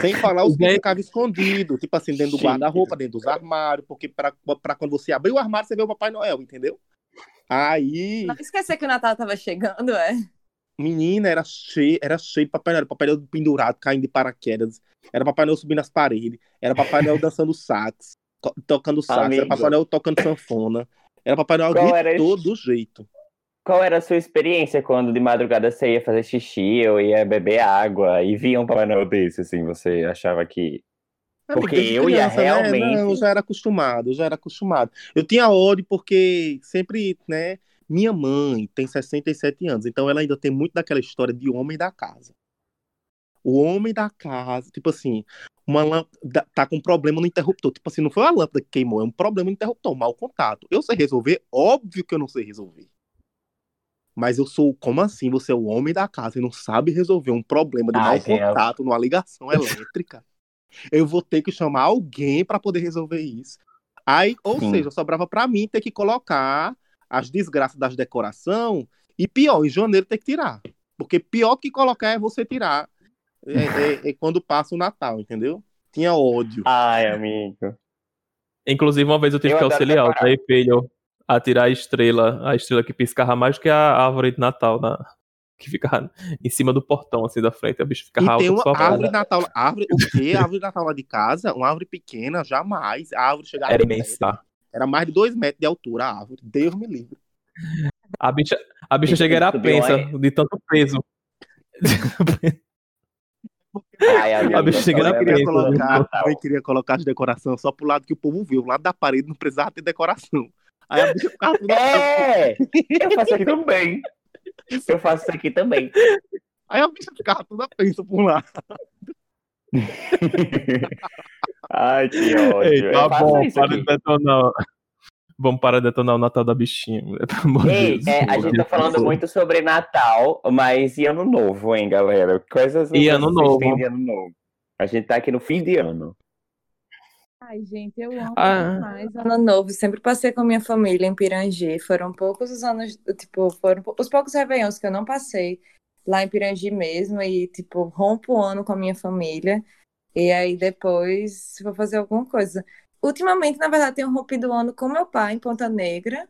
Sem falar os que ficavam escondidos, tipo assim, dentro do guarda-roupa, dentro dos armários, porque pra, pra quando você abrir o armário, você vê o Papai Noel, entendeu? Aí, Não esquecer que o Natal tava chegando, é? menina, era cheio, era cheio de Papai Noel, Papai Noel pendurado, caindo de paraquedas, era Papai Noel subindo as paredes, era Papai Noel dançando sax, tocando sax, era Amigo. Papai Noel tocando sanfona, era Papai Noel Qual de era todo jeito. Qual era a sua experiência quando de madrugada você ia fazer xixi ou ia beber água e via um Papai Noel desse, assim, você achava que... Porque Desde eu ia criança, né? realmente- Não, eu já era acostumado, eu já era acostumado. Eu tinha ódio porque sempre, né, Minha mãe tem 67 anos, então ela ainda tem muito daquela história de homem da casa. O homem da casa, tipo assim, uma lâmpada tá com um problema no interruptor. Tipo assim, não foi a lâmpada que queimou, é um problema no interruptor, mau contato. Eu sei resolver? Óbvio que eu não sei resolver. Mas eu sou, como assim? Você é o homem da casa e não sabe resolver um problema de Ai, mau tem a- contato numa ligação elétrica. Eu vou ter que chamar alguém para poder resolver isso. Aí, ou Sim. seja, sobrava para mim ter que colocar as desgraças das decoração e pior, em janeiro ter que tirar. Porque pior que colocar é você tirar é, é- é quando passa o Natal, entendeu? Tinha ódio. Ai, amigo. Inclusive, uma vez eu tive Eu que auxiliar o decorar. Zé Filho a tirar a estrela, a estrela que piscava mais do que a árvore de Natal, na, que ficava em cima do portão, assim, da frente. A bicho ficava E alta tem uma árvore Natal. Árvore, o quê? Árvore de Natal lá de casa? Uma árvore pequena, jamais. A árvore chegava Era imensa. Era mais de dois metros de altura a árvore. Deus me livre. A bicha, a bicha chega era pensa, de tanto peso. Ai, amigo. A bicha chega eu frente, lembro do colocar, mãe queria colocar as decorações só pro lado que o povo viu. O lado da parede não precisava ter decoração. Aí a bicha ficava toda É! Eu faço aqui também. Eu faço isso aqui também. Aí a bicha ficava toda pensa por lá. Ai, que ódio. Ei, tá bom, para aqui. de detonar. Vamos parar de detonar o Natal da bichinha, Ei, Deus. é, a gente tá falando muito sobre Natal, mas e ano novo, hein, galera? Coisas E ano novo. ano novo. A gente tá aqui no fim de ano. Ai, gente, eu amo Ah. demais Ano Novo. Sempre passei com minha família em Pirangi. Foram poucos os anos, tipo, foram os poucos réveillons que eu não passei lá em Pirangi mesmo. E, tipo, rompo o ano com a minha família. E aí depois vou fazer alguma coisa. Ultimamente, na verdade, tenho rompido o ano com meu pai em Ponta Negra.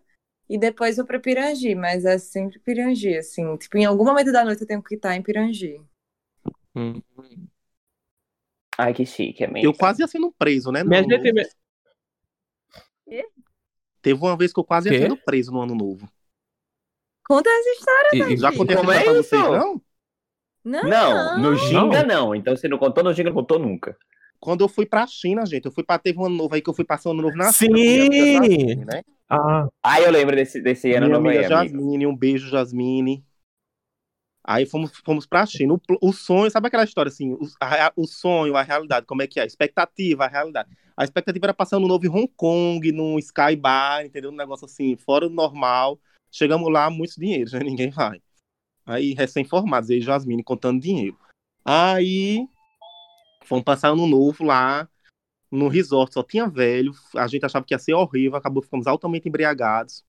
E depois vou pra Pirangi, mas é sempre Pirangi, assim. Tipo, em algum momento da noite eu tenho que estar em Pirangi. Hum. Ai, que chique, amigo. Eu quase ia sendo preso, né? no Minha ano gente, novo. Teve uma vez que eu quase ia Quê? sendo preso no ano novo. Conta essa história, E- Já contei essa é história pra vocês, não? Não, Não, no Ginga Não. não. Então você não contou no Ginga, não contou nunca. Quando eu fui pra China, gente, eu fui pra. Teve um ano novo aí que eu fui passar o ano novo na Sim! China. né? Ah, eu lembro desse, desse ano Minha novo amiga aí, amigo. Jasmine, um beijo, Jasmine. Aí fomos, fomos pra China. O, o sonho, sabe aquela história assim? O, a o sonho, a realidade, como é que é? A expectativa, a realidade. A expectativa era passar ano novo em Hong Kong, num Sky Bar, entendeu? Um negócio assim, fora do normal. Chegamos lá, muito dinheiro, já ninguém vai. Aí, recém-formados, aí Jasmine contando dinheiro. Aí, fomos passar ano novo lá, no resort, só tinha velho. A gente achava que ia ser horrível, acabou ficamos altamente embriagados.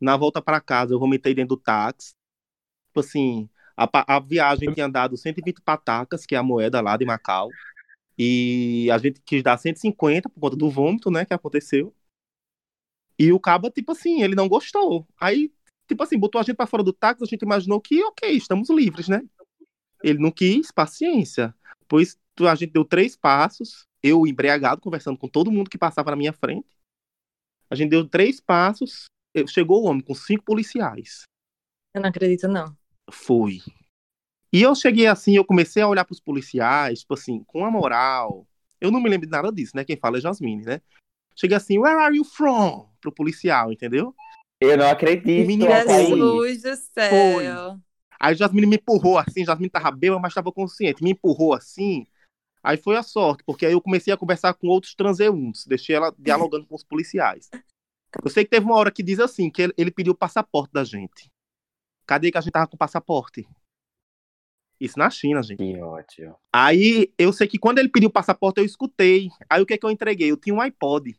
Na volta para casa, eu vomitei dentro do táxi. Tipo assim, a, a viagem tinha dado 120 patacas, que é a moeda lá de Macau. E a gente quis dar 150 por conta do vômito, né, que aconteceu. E o caba, tipo assim, ele não gostou. Aí, tipo assim, botou a gente para fora do táxi, a gente imaginou que, ok, estamos livres, né? Ele não quis, paciência. Pois a gente deu três passos, eu embriagado, conversando com todo mundo que passava na minha frente. A gente deu três passos, chegou o homem com cinco policiais. eu não acredito, não. Foi. E eu cheguei assim, eu comecei a olhar pros policiais, tipo assim, com a moral. Eu não me lembro de nada disso, né? Quem fala é Jasmine, né? Cheguei assim, where are you from? Pro policial, entendeu? Eu não acredito. Menina, foi. Jesus do céu. Aí Jasmine me empurrou assim, Jasmine tava bêbada, mas tava consciente. Me empurrou assim. Aí foi a sorte, porque aí eu comecei a conversar com outros transeuntes, deixei ela dialogando com os policiais. Eu sei que teve uma hora que diz assim, que ele, ele pediu o passaporte da gente. Cadê que a gente tava com passaporte? Isso na China, gente. Que ódio. Aí eu sei que quando ele pediu o passaporte, eu escutei. Aí o que é que eu entreguei? Eu tinha um iPod.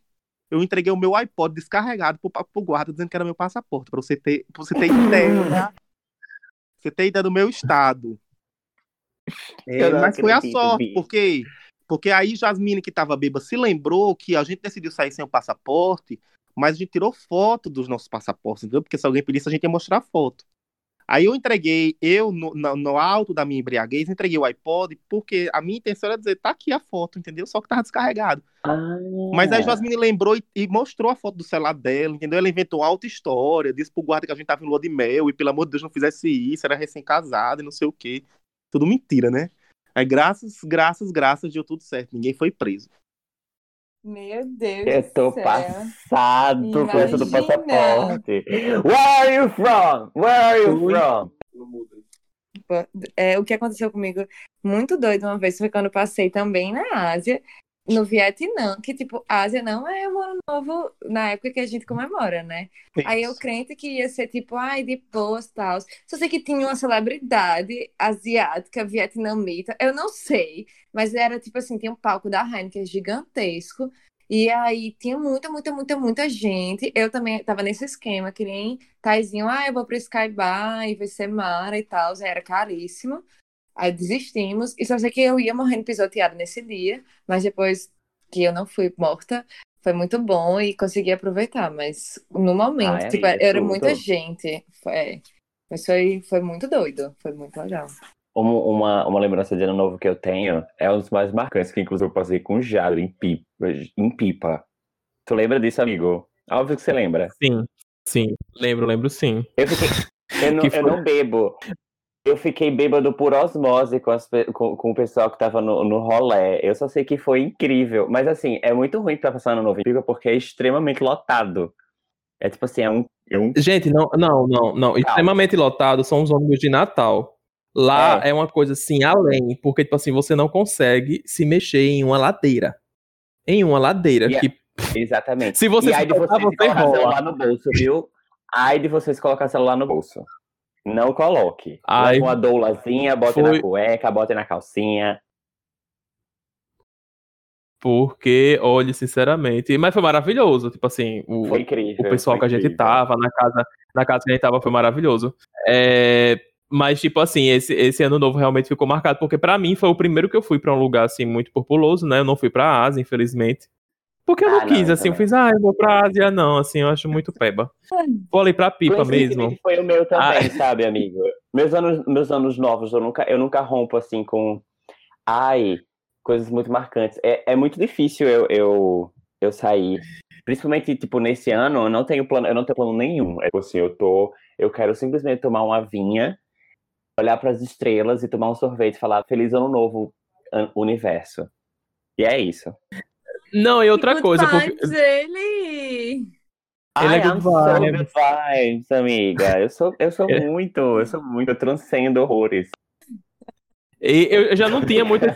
Eu entreguei o meu iPod descarregado pro, pro guarda, dizendo que era meu passaporte, pra você ter, pra você ter ideia. você ter ideia do meu estado. É, mas foi a sorte, bicho. porque, porque aí Jasmine, que tava bêbada, se lembrou que a gente decidiu sair sem o passaporte, mas a gente tirou foto dos nossos passaportes, entendeu? Porque se alguém pedisse, a gente ia mostrar foto. Aí eu entreguei, eu, no, no, alto da minha embriaguez, entreguei o iPod, porque a minha intenção era dizer, tá aqui a foto, entendeu? Só que tava descarregado. Ah, Mas aí Jasmine lembrou e, e mostrou a foto do celular dela, entendeu? Ela inventou alta história, disse pro guarda que a gente tava em lua de mel e, pelo amor de Deus, não fizesse isso, era recém-casado e não sei o quê. Tudo mentira, né? Aí, graças, graças, graças, deu tudo certo. Ninguém foi preso. Meu Deus Eu tô céu. passado com essa do Imagina. passaporte. Where are you from? Where are you from? É, o que aconteceu comigo muito doido uma vez foi quando eu passei também na Ásia, no Vietnã, que tipo, Ásia não é o ano novo na época que a gente comemora, né? Aí eu crente que ia ser tipo, ai, de boas tal. Só sei que tinha uma celebridade asiática, vietnamita, eu não sei, mas era tipo assim, tinha um palco da Heineken gigantesco. E aí tinha muita, muita, muita, muita gente. Eu também tava nesse esquema, que nem Taizinho, ah, eu vou pro Sky Bar e vai ser Mara e tal, era caríssimo. Aí desistimos, e só sei que eu ia morrendo pisoteada nesse dia, mas depois que eu não fui morta, foi muito bom e consegui aproveitar, mas no momento, Ai, tipo, amiga, era tudo. muita gente, foi, mas foi, foi muito doido, foi muito legal. Uma, uma, uma lembrança de ano novo que eu tenho é um dos mais marcantes, que inclusive eu passei com o Jadro em pipa, em pipa. Tu lembra disso, amigo? Óbvio que você lembra. Sim, sim. Lembro, lembro sim. Eu fiquei. Eu não, eu não bebo. Eu fiquei bêbado por osmose com, as com, com o pessoal que tava no, no rolé. Eu só sei que foi incrível. Mas assim, é muito ruim pra passar no novo pipa porque é extremamente lotado. É tipo assim, é um. É um... Gente, não, não, não, não. Extremamente lotado são os ônibus de Natal. Lá é. uma coisa assim, além, porque, tipo assim, você não consegue se mexer em uma ladeira. Em uma ladeira. E é- Que, Exatamente. se você e aí de vocês você colocar rola. celular no bolso, viu? Ai de vocês colocar celular no bolso. Não coloque. Ai, uma doulazinha, bote foi- na cueca, bote na calcinha. Porque, olha, sinceramente. Mas foi maravilhoso. Tipo assim, o, Foi incrível. o pessoal que a gente tava na casa, na casa que a gente tava foi maravilhoso. É, mas, tipo assim, esse, esse ano novo realmente ficou marcado, porque pra mim foi o primeiro que eu fui pra um lugar assim muito populoso, né? Eu não fui pra Ásia, infelizmente. Porque eu não Ah, não, quis, eu assim, eu também. fiz, ah, eu vou pra Ásia, não, assim, eu acho muito peba. Vou ali pra pipa mesmo. Foi o meu também, Ah. sabe, amigo? Meus anos, meus anos novos, eu nunca, eu nunca rompo assim com. Ai, coisas muito marcantes. É, é muito difícil eu, eu, eu sair. Principalmente, tipo, nesse ano, eu não tenho plano, eu não tenho plano nenhum. É tipo assim, eu tô. Eu quero simplesmente tomar uma vinha, olhar para as estrelas e tomar um sorvete e falar Feliz Ano Novo, universo. E é isso. Não, e outra Good coisa, porque. vibes, ele! Ele Ai, é good I'm so vibes. good vibes, amiga. Eu sou, eu sou É. muito, eu sou muito, eu transcendo horrores. E eu, eu já não tinha muito. Eu,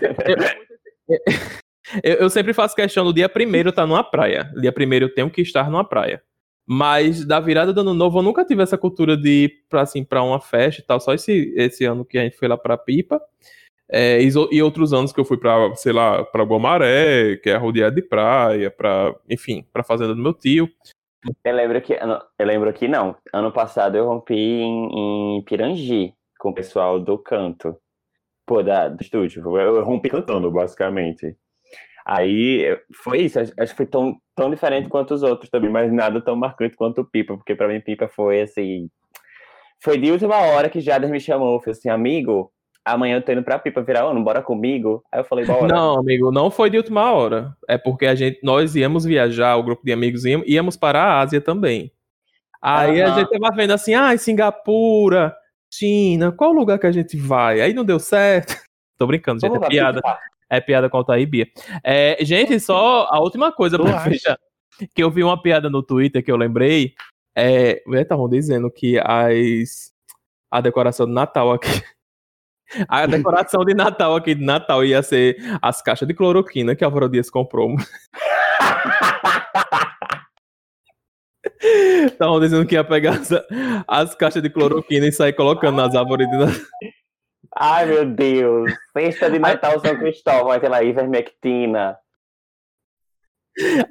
eu- eu sempre faço questão do dia primeiro estar numa praia. Dia primeiro eu tenho que estar numa praia. Mas da virada do ano novo eu nunca tive essa cultura de ir pra, assim, pra uma festa e tal. Só esse, esse ano que a gente foi lá pra Pipa. É, e, e outros anos que eu fui pra, sei lá, pra Guamaré, que é rodeado de praia, pra, enfim, pra fazenda do meu tio. Eu lembro que, eu lembro que não. Ano passado eu rompi em, em Pirangi com o pessoal do canto. Pô, da, do estúdio. Eu, rompi cantando, basicamente. Aí foi isso. Acho que foi tão, tão diferente quanto os outros também, mas nada tão marcante quanto o Pipa, porque pra mim Pipa foi assim. Foi de última hora que Jader me chamou. Falei assim, amigo, amanhã eu tô indo pra Pipa virar ano, bora comigo? Aí eu falei, bora. Não, amigo, não foi de última hora. É porque a gente, nós íamos viajar, o grupo de amigos íamos, íamos para a Ásia também. Aí a Aham. gente tava vendo assim, ah, Singapura, China, qual lugar que a gente vai? Aí não deu certo. Tô brincando, gente, é piada. É piada com a Altair Bia. É, gente, só a última coisa pra fechar. Que eu vi uma piada no Twitter que eu lembrei. É, estavam dizendo que as, a decoração de Natal aqui. A decoração de Natal aqui de Natal ia ser as caixas de cloroquina que a Álvaro Dias comprou. Estavam dizendo que ia pegar as, as caixas de cloroquina e sair colocando nas árvores de Natal. Ai, meu Deus. Festa de Natal São Cristóvão, aquela ivermectina.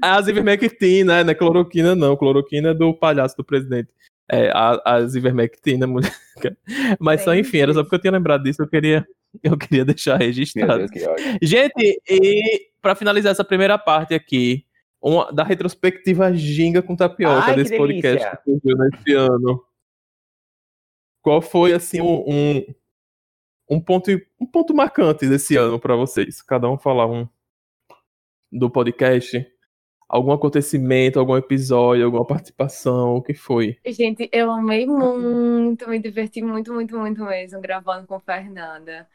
As ivermectina, não é cloroquina não, cloroquina é do palhaço do presidente. É, a- as ivermectina, mulher. Mas só, enfim, era só porque eu tinha lembrado disso, eu queria, eu queria deixar registrado. Deus. Gente, e pra finalizar essa primeira parte aqui, uma, da retrospectiva ginga com tapioca Ai, que desse podcast que surgiu nesse ano. Qual foi, assim, um, um, um ponto, um ponto marcante desse ano pra vocês? Cada um falar um do podcast. Algum acontecimento, algum episódio, alguma participação, o que foi? Gente, eu amei muito, me diverti muito, muito, muito mesmo gravando com Fernanda.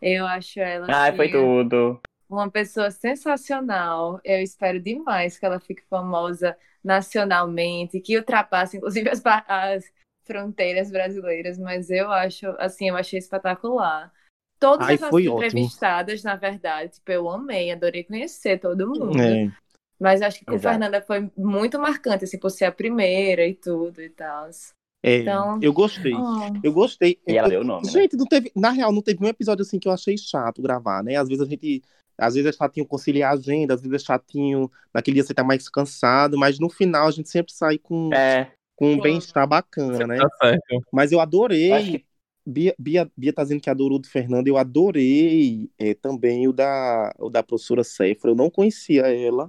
Eu acho ela Ai, foi tudo. uma pessoa sensacional. Eu espero demais que ela fique famosa nacionalmente, que ultrapasse, inclusive, as, as fronteiras brasileiras. Mas eu acho, assim, eu achei espetacular. Todas Ai, as entrevistadas, ótimo. na verdade, tipo, eu amei, adorei conhecer todo mundo. É. Mas acho que com Exato. Fernanda foi muito marcante, assim, por ser a primeira e tudo e tal. É, Então- eu gostei. Oh. Eu gostei. E ela Eu- deu o nome, né? Gente, não teve, na real, não teve um episódio assim que eu achei chato gravar, né? Às vezes a gente, às vezes é chatinho conciliar a agenda, às vezes é chatinho, naquele dia você tá mais cansado, mas no final a gente sempre sai com, É, com um bem-estar bacana, né? Tá certo. Mas eu adorei. acho que Bia, Bia, Bia tá dizendo que adorou o do Fernando, eu adorei é, também o da, o da professora Seifra. Eu não conhecia ela,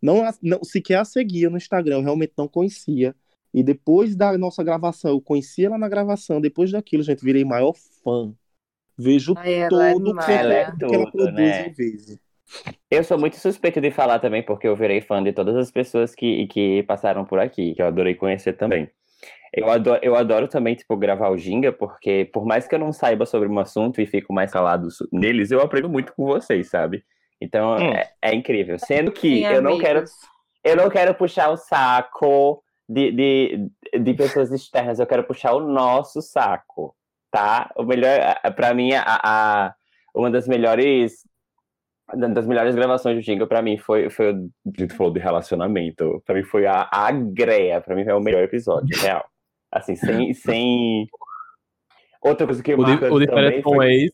não, não sequer a seguia no Instagram, eu realmente não conhecia. E depois da nossa gravação, eu conheci ela na gravação, depois daquilo, gente, virei maior fã. Vejo Ai, ela é todo o é conteúdo que ela tudo, produz né? em vez. Eu sou muito suspeito de falar também, porque eu virei fã de todas as pessoas que, que passaram por aqui, que eu adorei conhecer também. Eu adoro, eu adoro também, tipo, gravar o Ginga, porque por mais que eu não saiba sobre um assunto e fico mais calado neles, eu aprendo muito com vocês, sabe? Então Hum. é, é incrível. Sendo que Sim, eu não quero eu não quero puxar o saco de, de, de pessoas externas, eu quero puxar o nosso saco, tá? O melhor, a- pra mim, a, a- uma das melhores das melhores gravações do Jingle pra mim foi, foi o a gente falou de relacionamento, pra mim foi a, a Greia, pra mim é o melhor episódio, real. Assim, sem, sem... Outra coisa que O, de, marca o diferente também com o foi ex.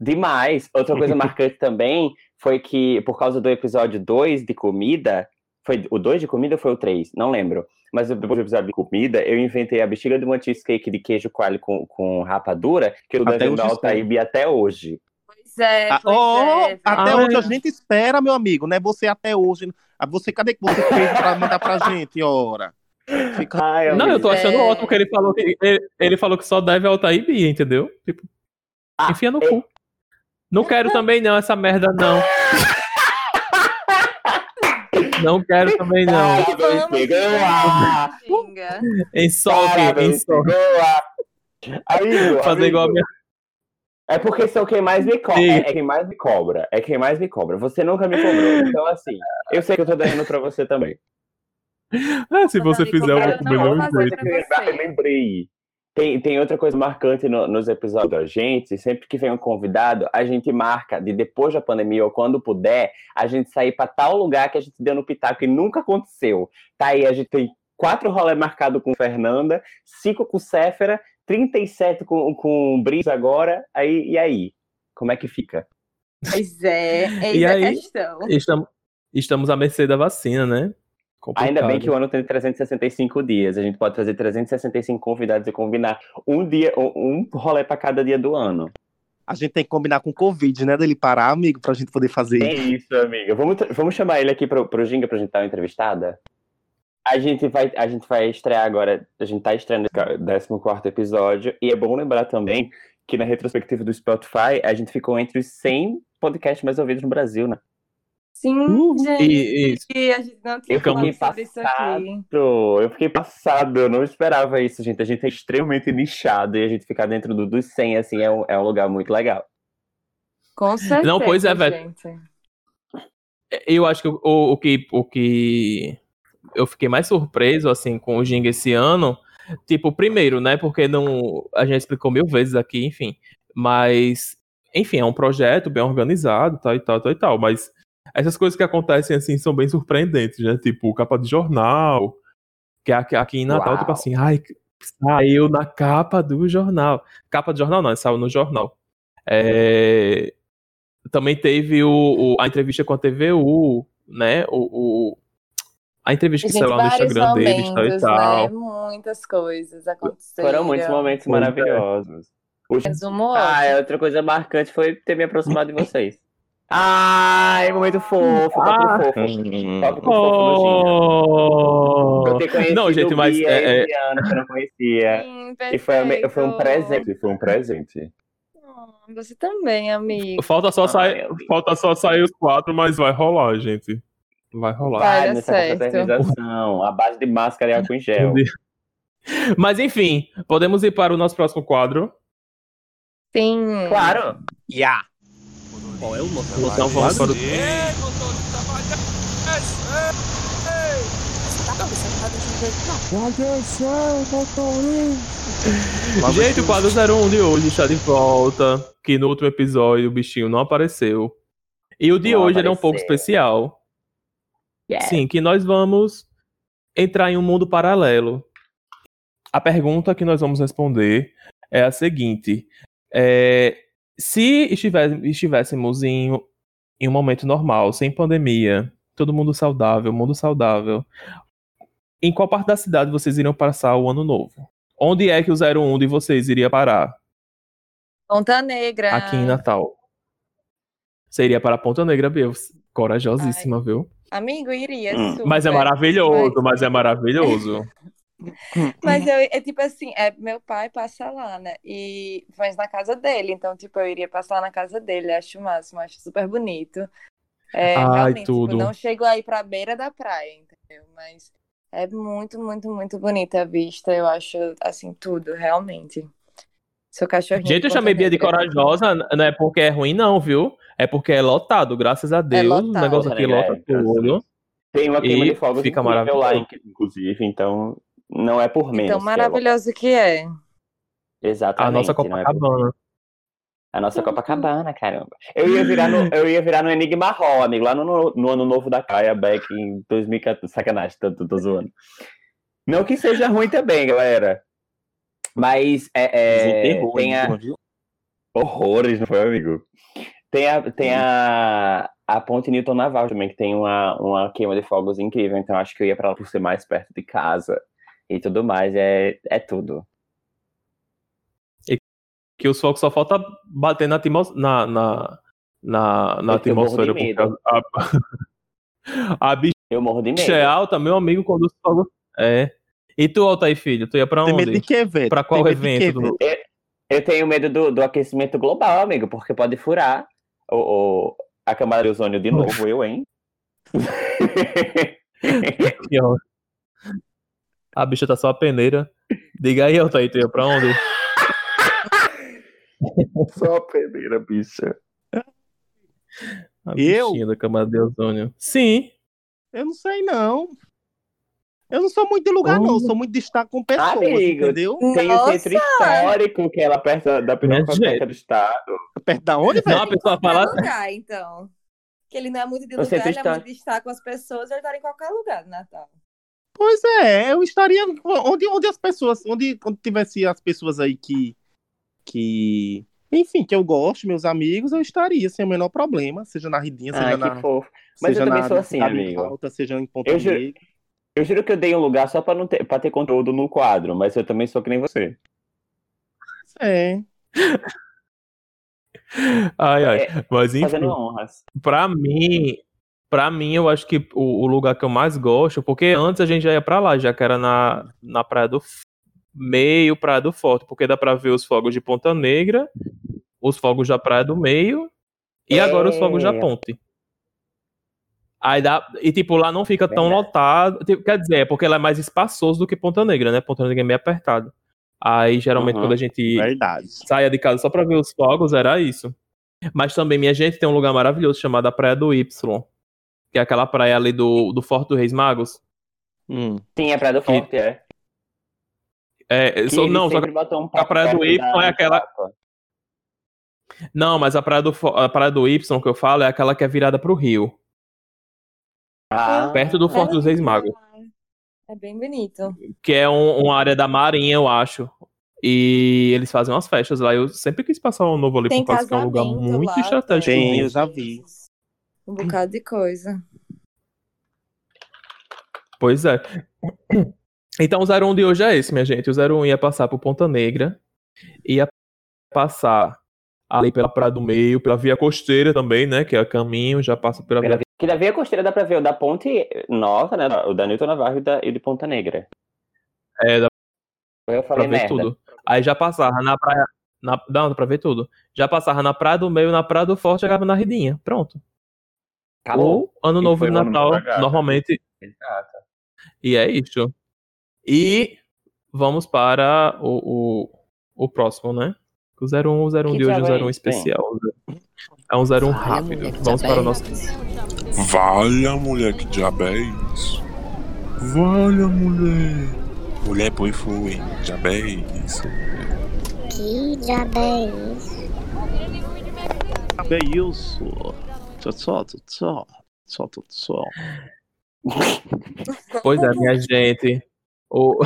Demais. Outra coisa marcante também foi que, por causa do episódio 2 de comida, foi o 2 de comida ou foi o 3? Não lembro. Mas depois do episódio de comida, eu inventei a bexiga de uma cheesecake de queijo coalho com, com rapadura, que eu Até devendo ao. Taíbe até hoje. Pois é, Ah, pois oh, é. até Ah, hoje a gente espera, meu amigo, né? Você até hoje. Ah, Você, cadê que você fez pra mandar pra gente, ora? Fica... Ai, Não, eu tô achando é. ótimo que ele falou que ele, ele falou que só deve ao entendeu? Tipo, Ah, enfia no é- cu. Não quero também não essa merda não. Não quero também não. Parabéns, Vamos, pegou a... Ginga. Em solve, em Parabéns, solve. pegou a... Amigo, Fazer amigo, igual a minha. É porque são quem mais me cobra. É, é quem mais me cobra. É quem mais me cobra. Você nunca me cobrou. Então, assim, eu sei que eu tô devendo pra você também. Ah, se você fizer, eu vou comer não, do vou mesmo fazer jeito. pra você. Eu lembrei. Tem, tem outra coisa marcante no- nos episódios da gente. Sempre que vem um convidado, a gente marca de depois da pandemia ou quando puder, a gente sair pra tal lugar que a gente deu no Pitaco e nunca aconteceu. Tá aí, a gente tem quatro rolê marcados com Fernanda, cinco com Céfera, 37 com, com Brisa agora. Aí, e aí? Como é que fica? Pois é, E a questão. Estamos, estamos à mercê da vacina, né? Ainda bem Complicado. que o ano tem 365 dias. A gente pode trazer 365 convidados e combinar um dia, um, rolê pra cada dia do ano. A gente tem que combinar com o Covid, né? Dele parar, amigo, pra gente poder fazer. É isso, amigo. Vamos, vamos chamar ele aqui pro, pro Ginga pra gente dar uma entrevistada? A gente, vai, a gente vai estrear agora, a gente tá estreando o 14 episódio, e é bom lembrar também que na retrospectiva do Spotify, a gente ficou entre os 100 podcasts mais ouvidos no Brasil, né? Sim, Uhum. gente. E- isso. E a gente não tinha Eu fiquei falado sobre isso aqui. Eu fiquei passado, eu não esperava isso, gente. A gente é extremamente nichado, e a gente ficar dentro do, dos 100, assim, é um, é um lugar muito legal. Com certeza. Não, pois é, velho. gente. Eu acho que o, o que o que eu fiquei mais surpreso assim com o Ginga esse ano, tipo, primeiro, né, porque não a gente explicou mil vezes aqui, enfim, mas enfim, é um projeto bem organizado, tal e tal, tal e tal, mas essas coisas que acontecem assim são bem surpreendentes, né? Tipo, capa de jornal, que aqui, aqui em Natal, Uau. tipo assim, ai, saiu na capa do jornal. Capa de jornal não, saiu no jornal. É, também teve o, o- a entrevista com a TVU, né? O, o- a entrevista que Gente, saiu lá no Instagram deles, tal e tal. né? Muitas coisas aconteceram. Foram muitos momentos maravilhosos. O Resumo Ah, outra coisa marcante foi ter me aproximado de vocês. Ai, momento fofo, Ah. tópico fofo. Fofo Ginga. Oh! Eu ter conhecido Não, gente, o mas Bia é- é- ano que eu não conhecia. Sim, E foi, foi um presente, foi um presente. Oh, Você também, amigo. Falta só, Ai, sair, eu- falta só sair os quatro, mas vai rolar, gente. Vai rolar. Vai nessa certo. confraternização, a base de máscara e álcool em gel. Mas enfim, podemos ir para o nosso próximo quadro. Sim. Claro. Yeah. Qual é o nosso Então vamos para o. Gente, o quadro 01 de hoje está de volta. Que no último episódio o bichinho não apareceu. E o de Não hoje ele é um pouco especial. Yeah. Sim, que nós vamos entrar em um mundo paralelo. A pergunta que nós vamos responder é a seguinte: é, se estivéssemos em, em um momento normal, sem pandemia, todo mundo saudável, mundo saudável, em qual parte da cidade vocês iriam passar o ano novo? Onde é que o 01 de vocês iria parar? Ponta Negra. Aqui em Natal. Você iria para Ponta Negra, Bel. Corajosíssima, viu? Amigo, iria. Hum. super. Mas é maravilhoso, Mas- mas é maravilhoso. Mas eu, é tipo assim, é, meu pai passa lá, né? E faz na casa dele. Então, tipo, eu iria passar na casa dele. Acho o máximo, acho super bonito. É, Ai, realmente, tipo, tudo. não chego aí pra beira da praia, entendeu? Mas é muito, muito, muito bonita a vista. Eu acho, assim, tudo, realmente. Seu cachorrinho. Gente, eu chamei Bia de corajosa, não é porque é ruim, não, viu? É porque é lotado, graças a Deus. o lotado. negócio aqui lota é, graças a tudo. Tem uma queima E de fogos fica incrível lá, maravilhoso. inclusive, então não é por menos. Então, que é maravilhoso que é. Exatamente. A nossa é por- Copacabana. A nossa Copacabana, caramba. Eu ia virar no, eu ia virar no Enigma Hall, amigo, lá no, no, no ano novo da Caia, back em 2014. Sacanagem, tô, tô, tô zoando. Não que seja ruim também, galera. Mas é, é, Desenterrou tem a, viu? horrores, não foi, amigo? Tem a, tem a, a Ponte Newton Naval também, que tem uma, uma queima de fogos incrível. Então acho que eu ia pra lá por ser mais perto de casa e tudo mais. É, é tudo. Que os fogos só falta bater na, atmos- na, na, na, na Eu tenho morro de atmosfera. Medo. a, a bicha Eu morro de medo. é alta, meu amigo, quando os fogos. É. E tu, Altair, filho? Tu ia pra Tem medo de onde? quê, velho? Pra qual Tem medo de evento? do- velho? Eu tenho medo do, do aquecimento global, amigo, porque pode furar o, o- a camada de ozônio de novo, eu, hein? A bicha tá só a peneira. Diga aí, Altair, tu ia pra onde? Só a primeira, bicha. A Eu? bichinha da camada de ozônio. Sim. Eu não sei, não. Eu não sou muito de lugar, não. Eu sou muito de estar com pessoas, Amigo. entendeu? Tem o centro histórico, que é lá perto da, Minha Pinacoteca do Estado. Perto da onde, Não, velho? a pessoa Qualquer fala. lugar, então. Que ele não é muito de lugar, ele é muito de estar com as pessoas, ele tá em qualquer lugar no Natal. Pois é, eu estaria onde, onde as pessoas, onde, onde tivesse as pessoas aí que, que, enfim, que eu gosto, meus amigos, eu estaria sem o menor problema, seja na Ridinha, seja Ai, na, que fofo. Mas seja eu também na, sou assim, amigo. Alta, seja em Ponta Eu juro- Negra. Eu juro que eu dei um lugar só pra, não ter, pra ter conteúdo no quadro, mas eu também sou que nem você. É. Ai, ai. É, Mas enfim, Fazendo honras. pra mim, pra mim, eu acho que o, o lugar que eu mais gosto, porque antes a gente já ia pra lá, já que era na, na Praia do Meio, Praia do Forte, porque dá pra ver os fogos de Ponta Negra, os fogos da Praia do Meio e É. agora os fogos da Ponte. Aí dá, e tipo, lá não fica tão Verdade. lotado, tipo, quer dizer, é porque lá é mais espaçoso do que Ponta Negra, né? Ponta Negra é meio apertado. Aí, geralmente, Uhum. quando a gente Verdade. saia de casa só pra ver os fogos, era isso. Mas também, minha gente, tem um lugar maravilhoso chamado a Praia do Y. Que é aquela praia ali do, do Forte do Reis Magos. Hum. Sim, é Praia do Forte, é. É, Que só- não, só que- um a Praia do Y da é aquela- não, mas a praia, do, a praia do Y que eu falo é aquela que é virada pro rio. Ah, Perto do Forte dos Reis Magos. É bem bonito. Que é um- uma área da Marinha, eu acho. E eles fazem umas festas lá. Eu sempre quis passar um novo ali Tem por causa que é um lugar muito lá, estratégico. Tem, tem eu já vi. Um bocado de coisa. Pois é. Então o 01 de hoje é esse, minha gente. O 01 ia passar por Ponta Negra, ia passar ali pela Praia do Meio, pela Via Costeira também, né? Que é o caminho, já passa pela Pela Via... vi- Que da Via Costeira dá pra ver o da Ponte Nova, né? O da Newton Navarro e, da, e de Ponta Negra. É, dá Eu pra falei ver merda. tudo. Aí já passava na praia... Na... Dá pra ver tudo. Já passava na Praia do Meio, na Praia do Forte, chegava na Ridinha. Pronto. Acabou. Ou Ano Novo e Ano Natal, Gata. normalmente. Exato. E é isso. E vamos para o, o, o próximo, né? O 01, o 01 Que de hoje é um diabo é 01 isso, hein? especial. É um 01 Ai, rápido. Vamos para o nosso. Valha, mulher, que diabo é isso? Valha, mulher. Mulher, pois foi. Diabo é isso. Que diabo é tchau. Tchau, tchau, tchau. Pois é, minha gente. O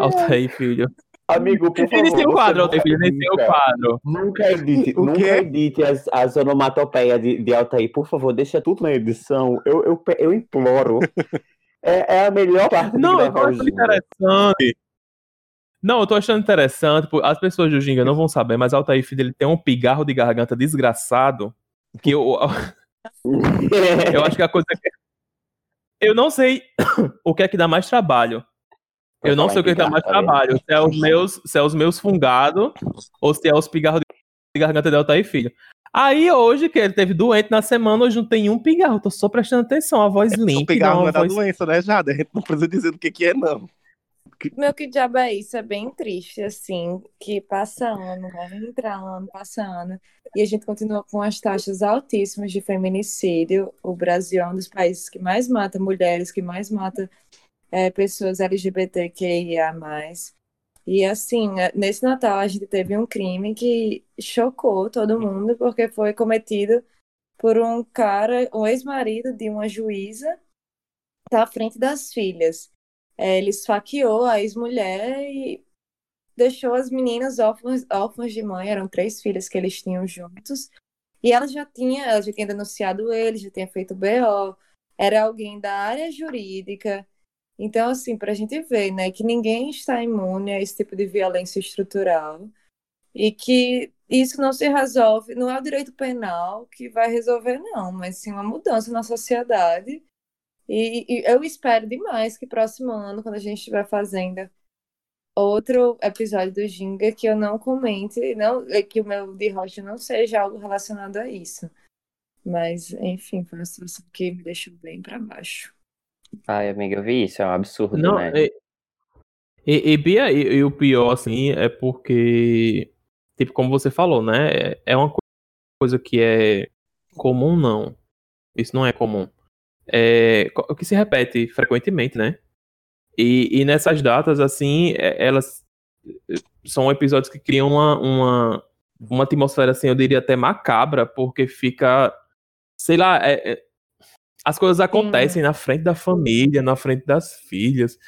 Altair, filho. Amigo, por favor. O quadro, nunca Altair, filho. O quadro. Nunca edite, O nunca edite as, as onomatopeias de, de Altair. Por favor, deixa tudo na edição. Eu, eu, eu imploro. É, é a melhor parte Não, eu tô gravar o achando Ginga. interessante. Não, eu tô achando interessante. As pessoas do Ginga não vão saber, mas Altair Filho ele tem um pigarro de garganta desgraçado. Que eu, eu acho que a coisa que. Eu não sei o que é que dá mais trabalho. Eu não sei o que, é que dá mais tá trabalho. Se é os meus, se é os meus fungados ou se é os pigarros de garganta de Altair Filho. Aí hoje, que ele teve doente na semana, hoje não tem um pigarro. Tô só prestando atenção. A voz O limpa. pigarro não é da voz... doença, né, Jada? A gente não precisa dizer do que, que é, não. Meu, que diabo é isso? É bem triste, assim, que passa ano, vai entrar ano, passa ano, e a gente continua com as taxas altíssimas de feminicídio. O Brasil é um dos países que mais mata mulheres, que mais mata é, pessoas LGBTQIA+. E assim, é, nesse Natal a gente teve um crime que chocou todo mundo, porque foi cometido por um cara, um ex-marido de uma juíza, tá à frente das filhas. É, ele esfaqueou a ex-mulher e deixou as meninas órfãs, órfãs de mãe, eram três filhas que eles tinham juntos. E ela já tinha, ela já tinha denunciado ele, já tinha feito BO, era alguém da área jurídica. Então, assim, para a gente ver, né, que ninguém está imune a esse tipo de violência estrutural e que isso não se resolve, não é o direito penal que vai resolver, não, mas sim uma mudança na sociedade. E, e eu espero demais que próximo ano, quando a gente estiver fazendo outro episódio do Ginga, que eu não comente, não, que o meu de rocha não seja algo relacionado a isso. Mas, enfim, foi uma situação que me deixou bem para baixo. Ai, amiga, eu vi isso, é um absurdo, Não, né? e, e, e, Bia, e, e o pior, assim, é porque, tipo, como você falou, né? É, é uma coisa que é comum, não. Isso não é comum. É o que se repete frequentemente, né? E, e nessas datas, assim, é- elas são episódios que criam uma, uma, uma atmosfera, assim, eu diria até macabra, porque fica, sei lá, é- é- as coisas acontecem na frente da família, na frente das filhas,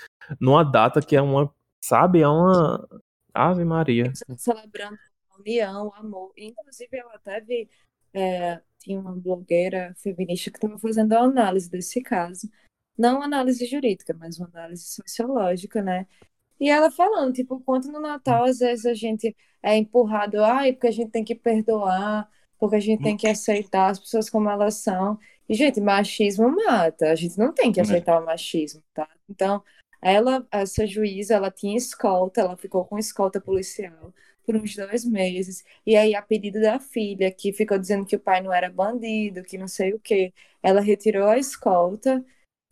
numa data que é uma, sabe, é uma Ave Maria. celebrando a união, o amor. Inclusive, eu até vi, é, tinha uma blogueira feminista que estava fazendo a análise desse caso. Não uma análise jurídica, mas uma análise sociológica, né? E ela falando, tipo, quanto no Natal, às vezes, a gente é empurrado, ai, porque a gente tem que perdoar, porque a gente tem que aceitar as pessoas como elas são. E, gente, machismo mata. A gente não tem que É. aceitar o machismo, tá? Então, ela, essa juíza, ela tinha escolta, ela ficou com escolta policial por uns dois meses. E aí, a pedido da filha, que ficou dizendo que o pai não era bandido, que não sei o quê, ela retirou a escolta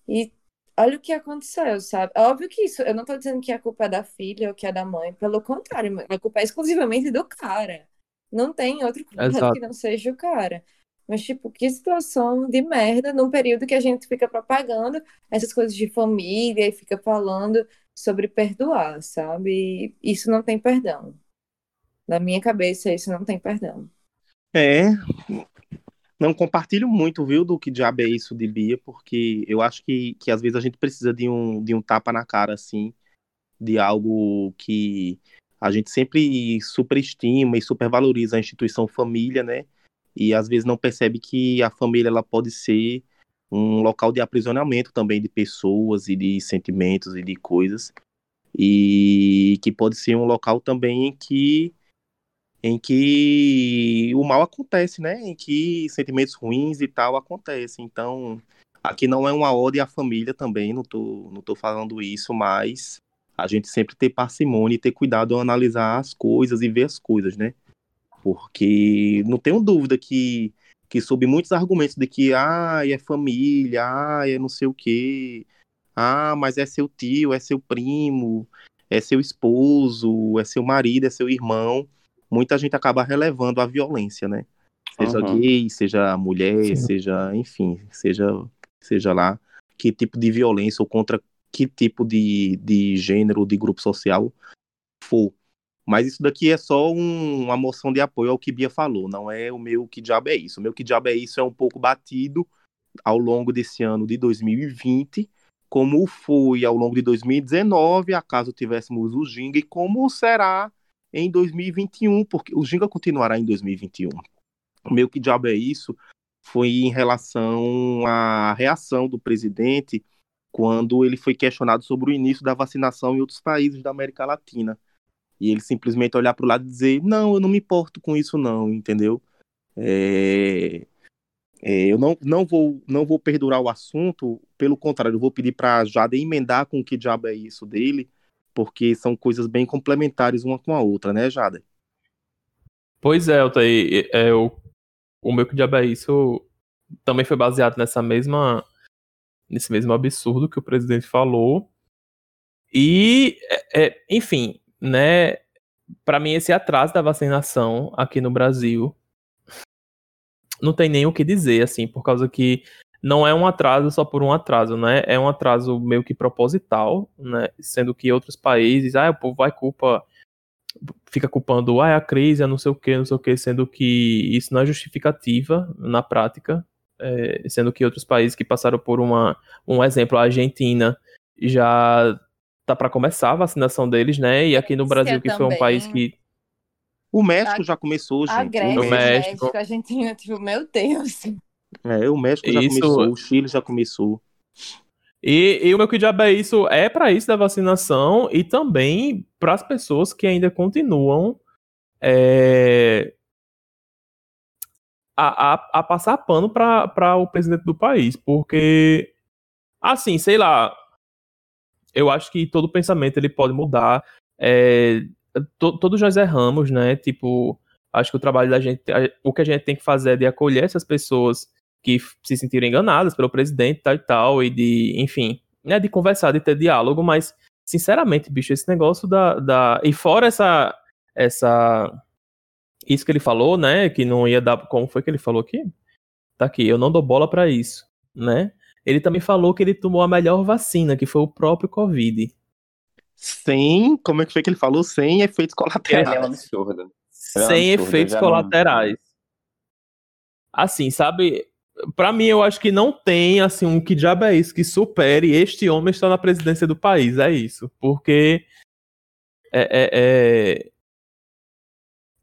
e olha o que aconteceu, sabe? É Óbvio que isso, eu não tô dizendo que a culpa é da filha ou que é da mãe, pelo contrário, a culpa é exclusivamente do cara. Não tem outro culpado Exato. que não seja o cara. Mas, tipo, que situação de merda num período que a gente fica propagando essas coisas de família e fica falando sobre perdoar, sabe? Isso não tem perdão. Na minha cabeça, isso não tem perdão. É. Não compartilho muito, viu, do que diabo é isso de Bia, porque eu acho que, que às vezes a gente precisa de um, de um tapa na cara, assim, de algo que a gente sempre superestima e supervaloriza a instituição família, né? E às vezes não percebe que a família ela pode ser um local de aprisionamento também de pessoas e de sentimentos e de coisas. E que pode ser um local também em que em que o mal acontece, né? Em que sentimentos ruins e tal acontecem. Então, aqui não é uma ode à família também, não tô, não tô falando isso, mas a gente sempre ter parcimônia e ter cuidado ao analisar as coisas e ver as coisas, né? Porque não tenho dúvida que, que sob muitos argumentos de que, ah, é família, ah, é não sei o quê, ah, mas é seu tio, é seu primo, é seu esposo, é seu marido, é seu irmão, muita gente acaba relevando a violência, né? Seja Uhum. gay, seja mulher, Sim. seja, enfim, seja, seja lá que tipo de violência ou contra que tipo de, de gênero, de grupo social for. Mas isso daqui é só um- uma moção de apoio ao que Bia falou, não é o meu que diabo é isso. O meu que diabo é isso é um pouco batido ao longo desse ano de 2020, como foi ao longo de 2019, acaso tivéssemos o Ginga, e como será em 2021, porque o Ginga continuará em 2021. O meu que diabo é isso foi em relação à reação do presidente quando ele foi questionado sobre o início da vacinação em outros países da América Latina. E ele simplesmente olhar para o lado e dizer: Não, eu não me importo com isso, não, entendeu? É, é, eu não, não, vou, não vou perdurar o assunto, pelo contrário, eu vou pedir para Jada emendar com o que diabo é isso dele, porque são coisas bem complementares uma com a outra, né, Jada? Pois é, Altair, é, o, o meu que diabo é isso também foi baseado nessa mesma nesse mesmo absurdo que o presidente falou. E, é, é, enfim, né, para mim esse atraso da vacinação aqui no Brasil não tem nem o que dizer, assim, por causa que não é um atraso só por um atraso, né? É um atraso meio que proposital, né? Sendo que outros países, ah, o povo vai culpa fica culpando ah, é a crise, é não sei o que, não sei o que, sendo que isso não é justificativa na prática, é, sendo que outros países que passaram por uma, um exemplo, a Argentina já tá para começar a vacinação deles, né? E aqui no Brasil, que foi um país que O México A- já começou, gente. A Grécia, o México. México, a Argentina, tipo, meu Deus. É, o México já Isso- começou, o Chile já começou. E, e o meu que diabo é isso? É para isso da vacinação e também para as pessoas que ainda continuam é, a, a, a passar pano para o presidente do país. Porque, assim, sei lá, eu acho que todo pensamento ele pode mudar. É, to- todos nós erramos, né? Tipo, acho que o trabalho da gente, o que a gente tem que fazer é de acolher essas pessoas que se sentiram enganadas pelo presidente e tal e tal, e de, enfim, né, de conversar, de ter diálogo, mas, sinceramente, bicho, esse negócio da. da e fora essa. essa isso que ele falou, né, que não ia dar. Como foi que ele falou aqui? Tá aqui, eu não dou bola pra isso, né? Ele também falou que ele tomou a melhor vacina, que foi o próprio Covid. Sem, como é que foi que ele falou? Sem efeitos é um colaterais. absurdo. É um sem absurdo, efeitos já não- colaterais. Assim, sabe? Pra mim, eu acho que não tem assim um que diabo é isso que supere este homem estar na presidência do país. É isso. Porque é, é- é-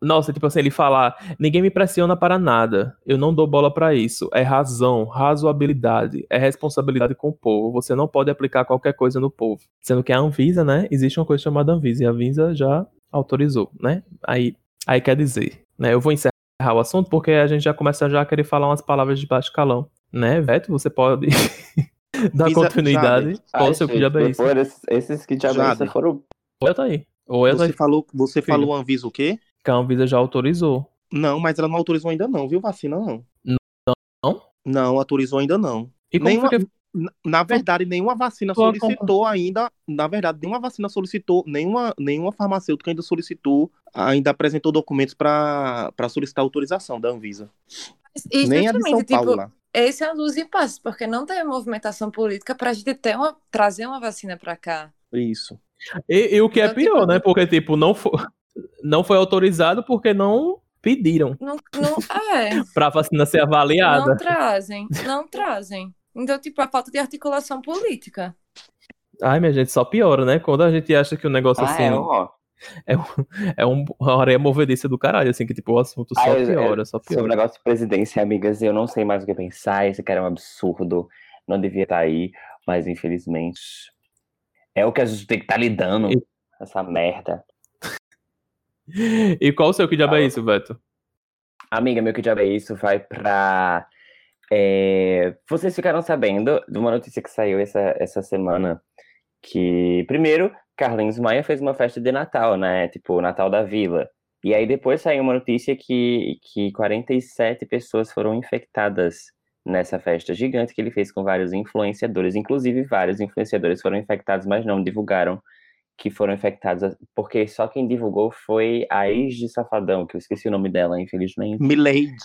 Nossa, tipo assim, ele falar, ninguém me pressiona para nada. Eu não dou bola pra isso. É razão, razoabilidade, é responsabilidade com o povo. Você não pode aplicar qualquer coisa no povo. Sendo que a Anvisa, né? Existe uma coisa chamada Anvisa e a Anvisa já autorizou, né? Aí, aí quer dizer, né? Eu vou encerrar o assunto porque a gente já começa já a querer falar umas palavras de baixo calão, né? Veto, você pode dar Isa- continuidade. Jade. Qual o Ai, seu que gente, é depois esses, esses que já foram. Oi, tá aí. Tá Você aí. falou, você Filho. falou Anvisa o quê? Que a Anvisa já autorizou. Não, mas ela não autorizou ainda não, viu? Vacina não. Não? Não, autorizou ainda não. E como Nenhuma- foi que Na- verdade, nenhuma vacina solicitou ainda. Na verdade, nenhuma vacina solicitou, nenhuma, nenhuma farmacêutica ainda solicitou, ainda apresentou documentos para solicitar autorização da Anvisa. E Nem a de São justamente, Paulo tipo, lá. esse é um dos impasses, porque não tem movimentação política pra gente ter uma, trazer uma vacina pra cá. Isso. E, e o que é Então, pior, tipo, né? Porque, tipo, não foi, não foi autorizado porque não pediram Não, não, é, pra vacina ser não avaliada. trazem, não trazem. Então, tipo, a falta de articulação política. Ai, minha gente, só piora, né? Quando a gente acha que o negócio, Ah, assim, é, ó. é, um, é um- uma areia movediça do caralho, assim, que, tipo, o assunto só Ah, eu- piora, só Sobre o piora. negócio de presidência, amigas, eu não sei mais o que pensar. Esse cara é um absurdo. Não devia estar aí, mas infelizmente. É o que a gente tem que estar lidando. E- Essa merda. E qual o seu que diabo é isso, Beto? Amiga, meu que diabo é isso? Vai pra. É, Vocês ficaram sabendo de uma notícia que saiu essa, essa semana. Que, primeiro, Carlinhos Maia fez uma festa de Natal, né? Tipo, Natal da Vila. E aí depois saiu uma notícia que, que 47 pessoas foram infectadas nessa festa gigante que ele fez com vários influenciadores. Inclusive, vários influenciadores foram infectados, mas não divulgaram que foram infectados, porque só quem divulgou foi a ex de Safadão, que eu esqueci o nome dela, infelizmente. Milady.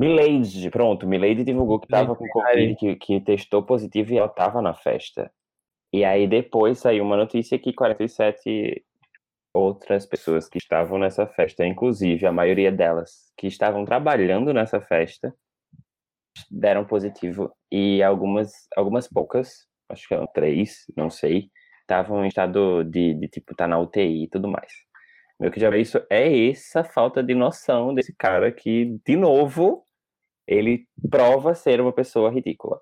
Milady, pronto, Milady divulgou que estava com Covid, que, que testou positivo e ela estava na festa. E aí depois saiu uma notícia que 47 outras pessoas que estavam nessa festa, inclusive a maioria delas que estavam trabalhando nessa festa, deram positivo e algumas, algumas poucas, acho que eram três, não sei, estavam em estado de, de tipo, tá na UTI e tudo mais. Meu que já isso é essa falta de noção desse cara que, de novo, ele prova ser uma pessoa ridícula.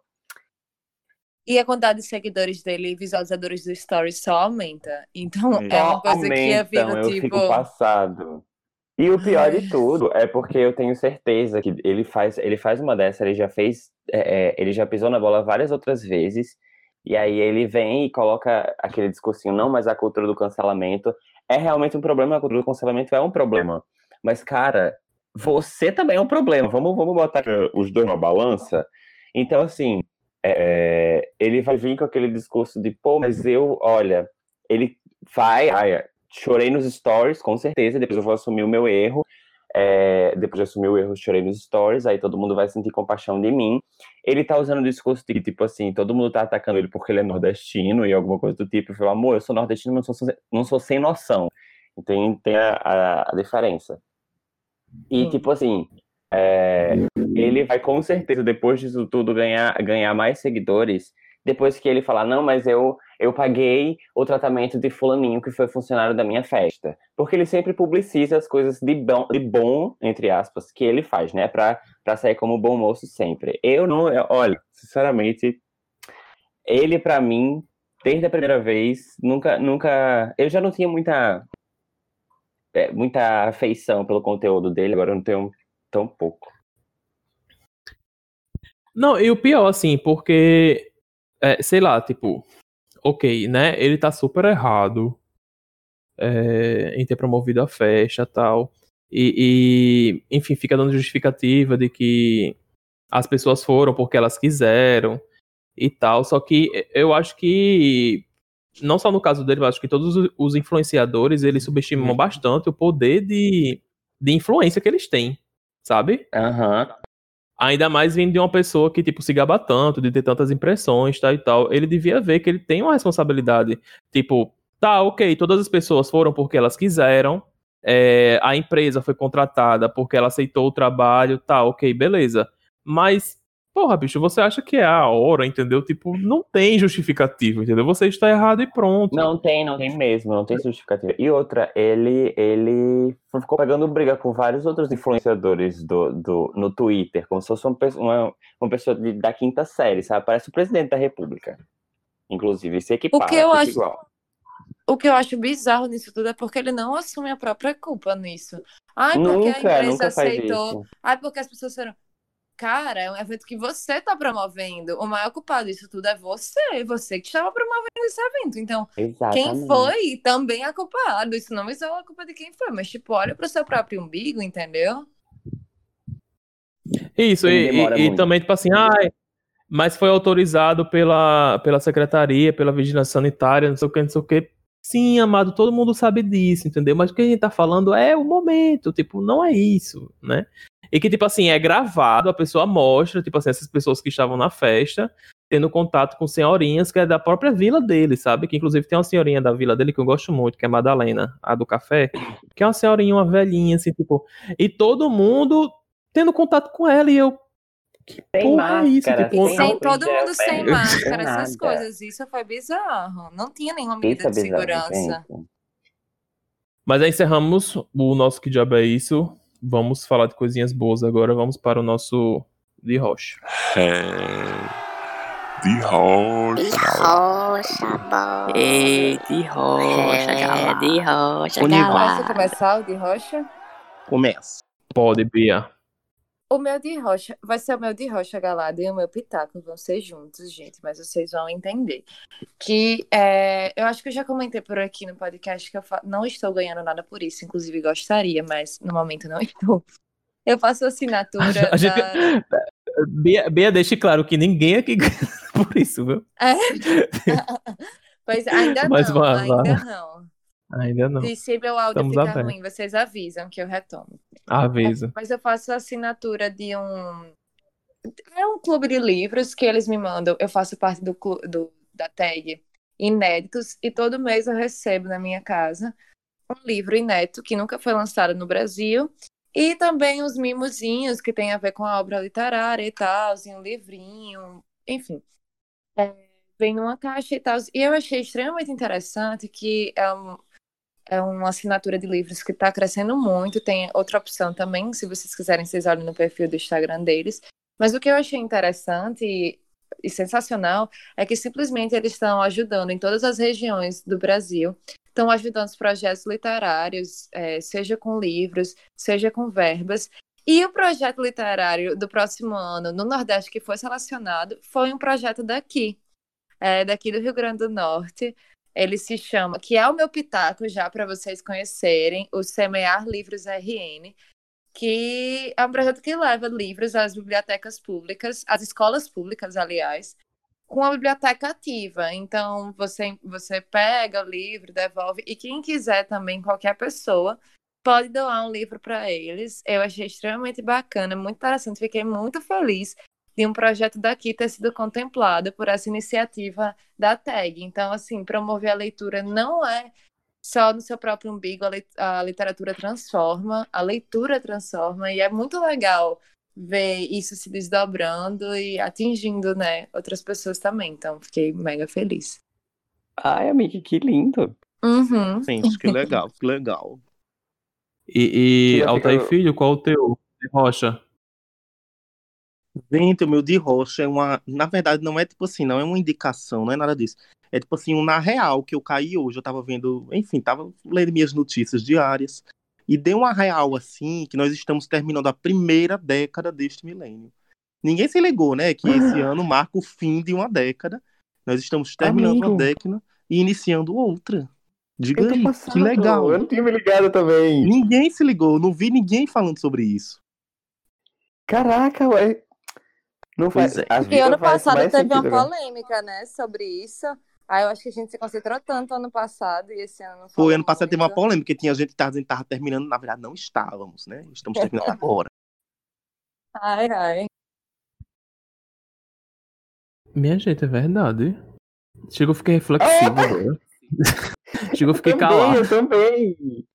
E a quantidade de seguidores dele e visualizadores do Stories só aumenta. Então Só é uma coisa que ia Aumentam, vindo, eu tipo. fico passado. E o pior de tudo é porque eu tenho certeza que ele faz, ele faz uma dessa, ele já fez, é, é, ele já pisou na bola várias outras vezes, e aí ele vem e coloca aquele discursinho, não, mas a cultura do cancelamento é realmente um problema, a cultura do cancelamento é um problema. Mas, cara, você também é um problema. Vamos, vamos botar os dois numa balança. Então, assim, é, ele vai vir com aquele discurso de, pô, mas eu, olha, ele vai, ai, chorei nos stories, com certeza, depois eu vou assumir o meu erro, é, depois de assumir o erro, chorei nos stories, aí todo mundo vai sentir compaixão de mim. Ele tá usando o discurso de, tipo assim, todo mundo tá atacando ele porque ele é nordestino e alguma coisa do tipo, eu falo, amor, eu sou nordestino, mas não sou, não sou sem noção. Então tem a, a, a diferença. E, Sim. tipo assim, é, ele vai com certeza, depois disso tudo, ganhar, ganhar mais seguidores. Depois que ele falar, não, mas eu, eu paguei o tratamento de fulaninho que foi funcionário da minha festa. Porque ele sempre publiciza as coisas de bom, de bom entre aspas, que ele faz, né? Pra, pra sair como bom moço sempre. Eu não, eu- olha, sinceramente, ele pra mim, desde a primeira vez, nunca, nunca, eu já não tinha muita, é, muita afeição pelo conteúdo dele, agora eu não tenho tão pouco. Não, e o pior, assim, porque, é, sei lá, tipo, ok, né? Ele tá super errado é, em ter promovido a festa tal. E, e, enfim, fica dando justificativa de que as pessoas foram porque elas quiseram e tal. Só que eu acho que, não só no caso dele, mas acho que todos os- influenciadores, eles subestimam bastante o poder de, de influência que eles têm, sabe? Aham. Ainda mais vindo de uma pessoa que, tipo, se gaba tanto, de ter tantas impressões, tal e tal. Ele devia ver que ele tem uma responsabilidade. Tipo, tá, ok, todas as pessoas foram porque elas quiseram, é, a empresa foi contratada porque ela aceitou o trabalho, tá, ok, beleza. Mas, porra, bicho, você acha que é a hora, entendeu? Tipo, não tem justificativo, entendeu? Você está errado e pronto. Não tem, não tem mesmo, não tem justificativa. E outra, ele, ele ficou pegando briga com vários outros influenciadores do, do, no Twitter, como se fosse uma, pessoa- uma, uma pessoa de- da quinta série, sabe? Parece o presidente da república. Inclusive, se equipara, O que eu fica acho- igual. O que eu acho bizarro nisso tudo é porque ele não assume a própria culpa nisso. Ai, porque a empresa aceitou. Ai, porque as pessoas foram. Cara, é um evento que você tá promovendo. O maior culpado disso tudo é você. Você que estava promovendo esse evento. Então, Exatamente. quem foi também é culpado. Isso não isola a culpa de quem foi, mas, tipo, olha pro seu próprio umbigo, entendeu? Isso, e, e- e também, tipo assim, ai, mas foi autorizado pela, pela secretaria, pela vigilância sanitária, não sei o que, não sei o que. Sim, amado, todo mundo sabe disso, entendeu? Mas o que a gente tá falando é o momento, tipo, não é isso, né? E que, tipo assim, é gravado, a pessoa mostra, tipo assim, essas pessoas que estavam na festa, tendo contato com senhorinhas que é da própria vila dele, sabe? Que inclusive tem uma senhorinha da vila dele que eu gosto muito, que é a Madalena, a do café, que é uma senhorinha, uma velhinha, assim, tipo, e todo mundo tendo contato com ela, e eu. Que Sem porra é isso? máscara, Tipo, E Sem sem todo mundo sem máscara, essas nada. coisas. Isso foi bizarro. Não tinha nenhuma Isso medida é de bizarro, segurança. gente. Mas aí encerramos o nosso Que Diabo é Isso. Vamos falar de coisinhas boas agora. Vamos para o nosso de rocha. É. De rocha. rocha, bola. Ei, de rocha, É, galera. de rocha, Unival. Posso começar o de rocha? Começa. Pode, Bia. O meu de rocha vai ser o meu de rocha galada e o meu pitaco vão ser juntos, gente, mas vocês vão entender. Que é, eu acho que eu já comentei por aqui no podcast que eu não estou ganhando nada por isso, inclusive gostaria, mas no momento não estou. Eu faço assinatura A gente- da- Bia, Bia, deixe claro que ninguém aqui ganha por isso, viu? É. Pois ainda Mas não, vá. ainda não. Ainda não. E se meu áudio Estamos ficar ruim, vocês avisam que eu retomo. Avisa. Mas eu faço assinatura de um. É um clube de livros que eles me mandam. Eu faço parte do, clu- do da tag Inéditos e todo mês eu recebo na minha casa um livro inédito que nunca foi lançado no Brasil. E também os mimozinhos que tem a ver com a obra literária e tal, um livrinho, enfim. É, vem numa caixa e tal. E eu achei extremamente interessante que é, um, é uma assinatura de livros que está crescendo muito. Tem outra opção também, se vocês quiserem, vocês olhem no perfil do Instagram deles. Mas o que eu achei interessante e, e sensacional é que simplesmente eles estão ajudando em todas as regiões do Brasil. Estão ajudando os projetos literários, é, seja com livros, seja com verbas. E o projeto literário do próximo ano no Nordeste que foi selecionado foi um projeto daqui, é, daqui do Rio Grande do Norte. Ele se chama, que é o meu pitaco já para vocês conhecerem, o Semear Livros RN, que é um projeto que leva livros às bibliotecas públicas, às escolas públicas, aliás, com a biblioteca ativa. Então, você, você pega o livro, devolve, e quem quiser também, qualquer pessoa, pode doar um livro para eles. Eu achei extremamente bacana, muito interessante, fiquei muito feliz de um projeto daqui ter sido contemplado por essa iniciativa da TAG. Então, assim, promover a leitura não é só no seu próprio umbigo, a, a literatura transforma, a leitura transforma, e é muito legal ver isso se desdobrando e atingindo, né, outras pessoas também. Então, fiquei mega feliz. Ai, amiga, que lindo. Uhum. Gente, que legal, que legal. E, e Altair Filho, qual o teu? Rocha. Gente, o meu de rocha é uma. Na verdade, não é tipo assim, não é uma indicação, não é nada disso. É tipo assim, um na real que eu caí hoje. Eu tava vendo, enfim, tava lendo minhas notícias diárias. E deu uma real assim que nós estamos terminando a primeira década deste milênio. Ninguém se ligou, né? Que esse ano marca o fim de uma década. Nós estamos terminando Amigo. uma década e iniciando outra. Diga aí, que legal. Eu não tinha me ligado também. Ninguém se ligou, não vi ninguém falando sobre isso. Caraca, ué. Não faz. é. a E vida ano passado teve uma sentido agora. polêmica, né, sobre isso. Aí eu acho que a gente se concentrou tanto ano passado e esse ano não Foi, falou ano passado teve uma polêmica, porque tinha gente que tava dizendo que tava terminando, na verdade não estávamos, né? Estamos terminando agora. Ai, ai. Minha gente, é verdade. Chegou, eu fiquei reflexivo agora. Chegou, eu fiquei Também, calado. eu também.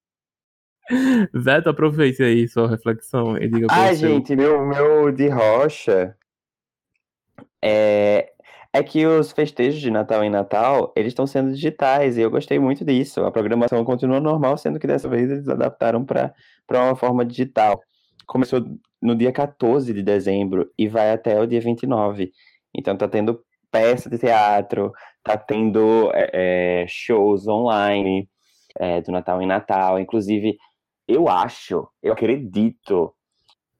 Veto, aproveite aí sua reflexão e diga Ai, seu. gente, meu, meu de rocha é, é que os festejos de Natal em Natal, eles estão sendo digitais e eu gostei muito disso. A programação continua normal, sendo que dessa vez eles adaptaram para uma forma digital. Começou no dia 14 de dezembro e vai até o dia 29. Então tá tendo peça de teatro, tá tendo é, é, shows online é, do Natal em Natal. Inclusive, eu acho, eu acredito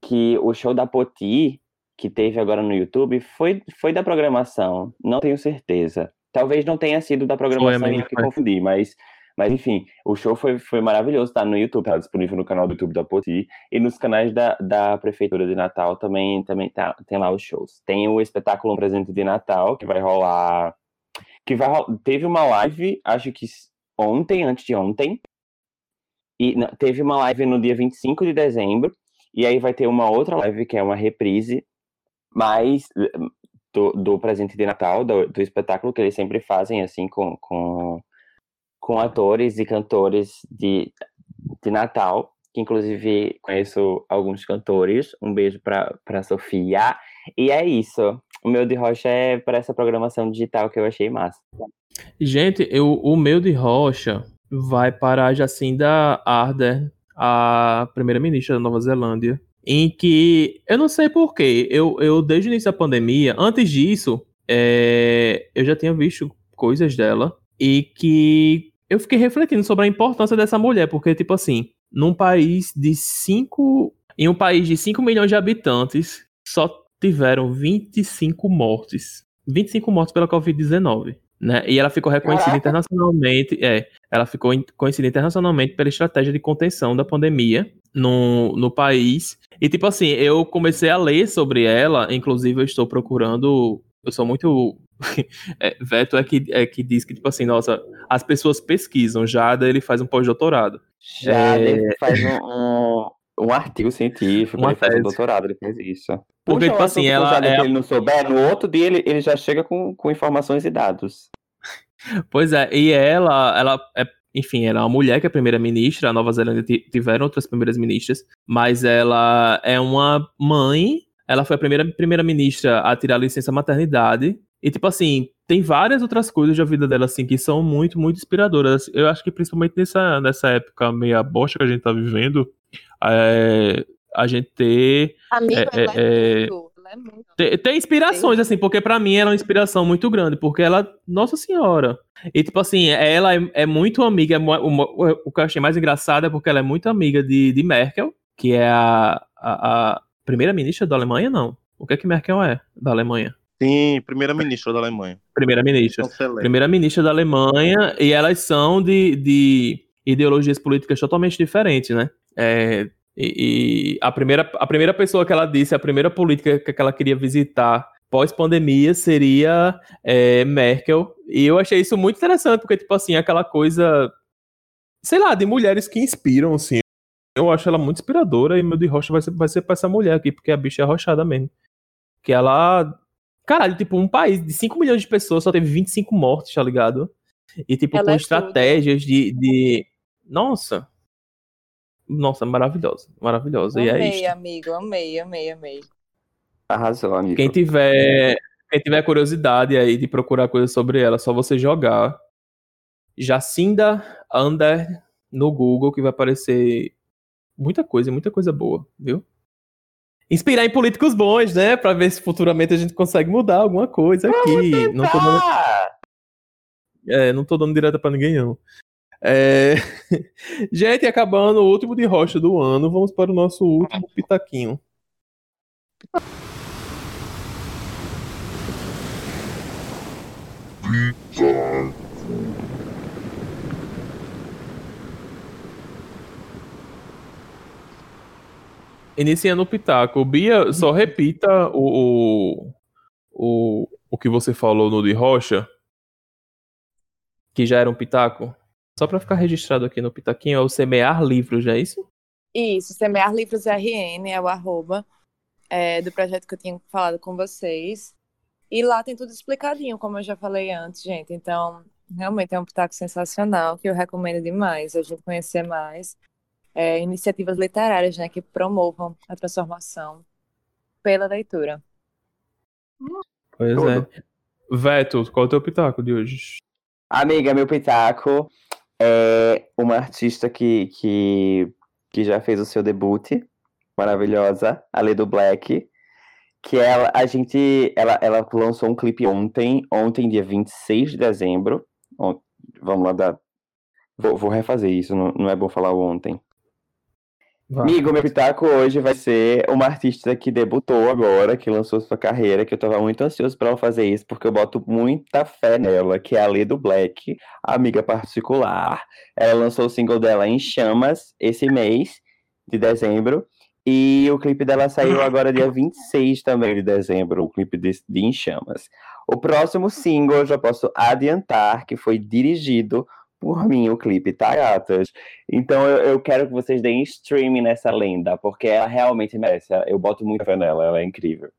que o show da Poti, que teve agora no YouTube, foi, foi da programação. Não tenho certeza. Talvez não tenha sido da programação e que foi. confundi, mas, mas enfim, o show foi, foi maravilhoso, tá no YouTube, tá disponível no canal do YouTube da Poti e nos canais da, da Prefeitura de Natal também, também tá, tem lá os shows. Tem o espetáculo Um Presente de Natal, que vai rolar. Que vai ro- Teve uma live, acho que ontem, antes de ontem. E não, teve uma live no dia 25 de dezembro. E aí vai ter uma outra live que é uma reprise, mas eh, do, do presente de Natal, do, do espetáculo que eles sempre fazem, assim, com, com, com atores e cantores de, de Natal, que inclusive conheço alguns cantores. Um beijo pra Sofia. E é isso. O meu de rocha é para essa programação digital que eu achei massa. Gente, eu, o meu de rocha vai para a Jacinda Ardern, a primeira-ministra da Nova Zelândia, em que eu não sei porquê, eu, eu desde o início da pandemia, antes disso, é, eu já tinha visto coisas dela e que eu fiquei refletindo sobre a importância dessa mulher, porque, tipo assim, num país de 5. Em um país de 5 milhões de habitantes, só tiveram 25 mortes. 25 mortes pela Covid-19. Né? E ela ficou reconhecida Caraca. internacionalmente. É, ela ficou conhecida internacionalmente pela estratégia de contenção da pandemia no, no país. E, tipo assim, eu comecei a ler sobre ela, inclusive eu estou procurando. Eu sou muito é, Veto é que, é que diz que, tipo assim, nossa, as pessoas pesquisam, Jada ele faz um pós-doutorado. Já É. ele faz um, um, um artigo científico, Uma ele faz um tese. doutorado, ele faz isso. Porque, tipo assim, ela é a- ele não souber, no outro dia ele, ele já chega com, com informações e dados. Pois é, e ela, ela é, enfim, ela é uma mulher que é primeira-ministra, a Nova Zelândia ti- tiveram outras primeiras-ministras, mas ela é uma mãe, ela foi a primeira primeira-ministra a tirar licença maternidade, e tipo assim, tem várias outras coisas da vida dela, assim, que são muito, muito inspiradoras. Eu acho que principalmente nessa, nessa época meia bosta que a gente tá vivendo, é, a gente ter Amigo, É, é, é, é- tudo. Ela é muito. tem, tem inspirações, assim, porque pra mim ela é uma inspiração muito grande, porque ela, nossa senhora. E tipo assim, ela é, é muito amiga, é o, o, o que eu achei mais engraçado é porque ela é muito amiga de, de Merkel, que é a, a, a primeira-ministra da Alemanha, não. O que é que Merkel é da Alemanha? Sim, primeira-ministra da Alemanha. Primeira-ministra. Chanceler. Primeira-ministra da Alemanha, e elas são de, de ideologias políticas totalmente diferentes, né? É, e, e a, primeira, a primeira pessoa que ela disse, a primeira política que ela queria visitar pós-pandemia seria é, Merkel. E eu achei isso muito interessante, porque, tipo assim, aquela coisa, sei lá, de mulheres que inspiram, assim. Eu acho ela muito inspiradora e meu de rocha vai ser, vai ser pra essa mulher aqui, porque a bicha é arrochada mesmo. Que ela. Caralho, tipo, um país de 5 milhões de pessoas só teve 25 mortes, tá ligado? E, tipo, Ela com é estratégias de, de. Nossa. Nossa, maravilhosa. Maravilhosa. e é Amei, isso. amigo. Amei, amei, amei. Arrasou, amigo. Quem tiver, quem tiver curiosidade aí de procurar coisas sobre ela, é só você jogar Jacinda Under no Google, que vai aparecer muita coisa, muita coisa boa, viu? Inspirar em políticos bons, né? Pra ver se futuramente a gente consegue mudar alguma coisa aqui. Não tô dando, é, não tô dando direta pra ninguém, não. É... gente, acabando o último de rocha do ano, vamos para o nosso último pitaquinho. Iniciando o pitaco. Bia, só repita o, o, o, o que você falou no de rocha, que já era um pitaco. Só pra ficar registrado aqui no pitaquinho, é o semear livros, já é isso? Isso, Semear Livros RN é o arroba é, do projeto que eu tinha falado com vocês. E lá tem tudo explicadinho, como eu já falei antes, gente. Então, realmente é um pitaco sensacional que eu recomendo demais a gente conhecer mais. É, iniciativas literárias, né, que promovam a transformação pela leitura. Pois Tudo. é. Veto, qual é o teu pitaco de hoje? Amiga, meu pitaco é uma artista que, que, que já fez o seu debut, maravilhosa, a Lê do Black, que ela, a gente, ela, ela lançou um clipe ontem, ontem, dia 26 de dezembro. Vamos lá dar. Vou, vou refazer isso, não, não é bom falar ontem. Vai. Amigo, meu pitaco hoje vai ser uma artista que debutou agora, que lançou sua carreira, que eu tava muito ansioso pra ela fazer isso, porque eu boto muita fé nela, que é a Lê do Black, amiga particular. Ela lançou o single dela em Chamas esse mês de dezembro, e o clipe dela saiu agora dia 26 também de dezembro, o clipe de, de Em Chamas. O próximo single eu já posso adiantar que foi dirigido por mim, o clipe, tá, gatas? Então eu, eu quero que vocês deem streaming nessa lenda, porque ela realmente merece. Eu boto muita fé nela, ela é incrível.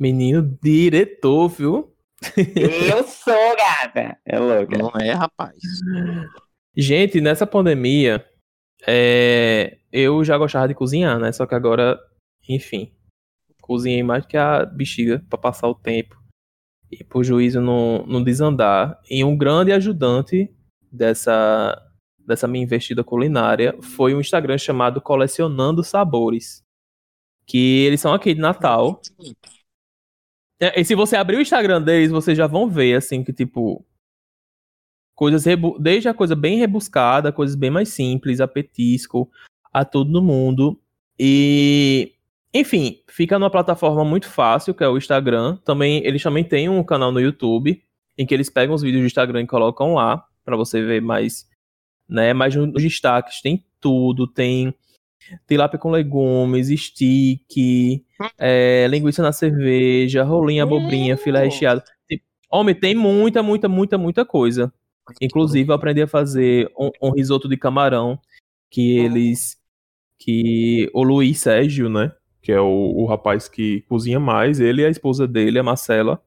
Menino diretor, viu? eu sou gata! É louca. Não é, rapaz. Gente, nessa pandemia, é, eu já gostava de cozinhar, né? Só que agora, enfim, cozinhei mais que a bexiga pra passar o tempo e pro juízo não, não desandar. E um grande ajudante dessa, dessa minha investida culinária foi um Instagram chamado Colecionando Sabores. Que eles são aqui de Natal. É, E se você abrir o Instagram deles, vocês já vão ver, assim, que tipo. Coisas desde a coisa bem rebuscada, coisas bem mais simples, a petisco, a todo mundo. E. Enfim, fica numa plataforma muito fácil, que é o Instagram. Também, eles também têm um canal no YouTube, em que eles pegam os vídeos do Instagram e colocam lá, pra você ver mais. Né, mas nos destaques tem tudo, tem tilápia com legumes, stick, é, linguiça na cerveja, rolinha, abobrinha, filé recheado. Homem, tem muita, muita, muita, muita coisa. Inclusive, eu aprendi a fazer um, um risoto de camarão que eles. Que o Luiz Sérgio, né? Que é o, o rapaz que cozinha mais, ele e a esposa dele, a Marcela.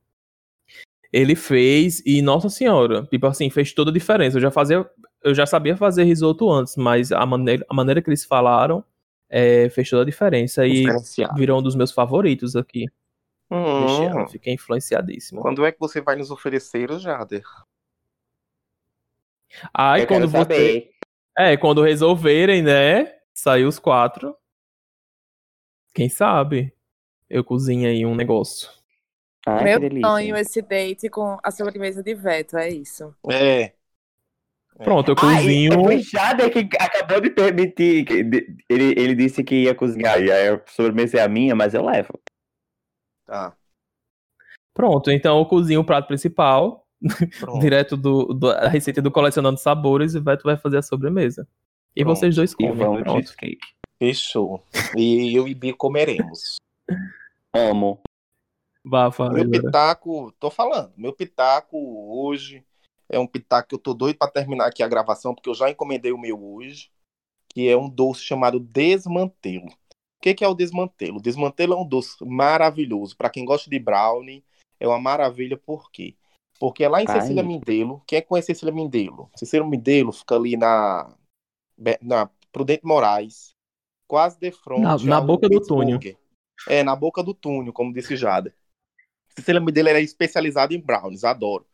Ele fez e, nossa senhora, tipo assim, fez toda a diferença. Eu já fazia, eu já sabia fazer risoto antes, mas a maneira, a maneira que eles falaram é, fez toda a diferença e virou um dos meus favoritos aqui. Hum, Fiquei influenciadíssimo. quando é que você vai nos oferecer, Jader? Aí eu quando você. saber. É, quando resolverem, né? Sair os quatro. Quem sabe? Eu cozinho aí um negócio. Ai, Meu sonho é esse date com a sobremesa de veto, é isso. É. Pronto, eu e- cozinho. Foi Jader que acabou de permitir. que- de- ele, ele disse que ia cozinhar. E aí a sobremesa é a minha, mas eu levo. Tá. Pronto, então eu cozinho o prato principal, Pronto. direto do, do- da receita do Colecionando Sabores, e o Beto vai fazer a sobremesa. E Pronto. vocês dois E comem. vamos Pronto. cheesecake. Fechou. E eu e Bi comeremos. Amo. Meu pitaco, tô falando, meu pitaco hoje é um pitaco que eu tô doido pra terminar aqui a gravação, porque eu já encomendei o meu hoje, que é um doce chamado desmantelo. O que, que é o desmantelo? O desmantelo é um doce maravilhoso. Pra quem gosta de brownie, é uma maravilha, por quê? Porque é lá em Ai. Cecília Mindelo. Quem é que conhece Cecília Mindelo? Cecília Mindelo fica ali na, na Prudente Moraes, quase de frente Na- na boca do túnel. É, na boca do túnel, como disse Jada. Cecília Mindelo ela é especializada em brownies, adoro.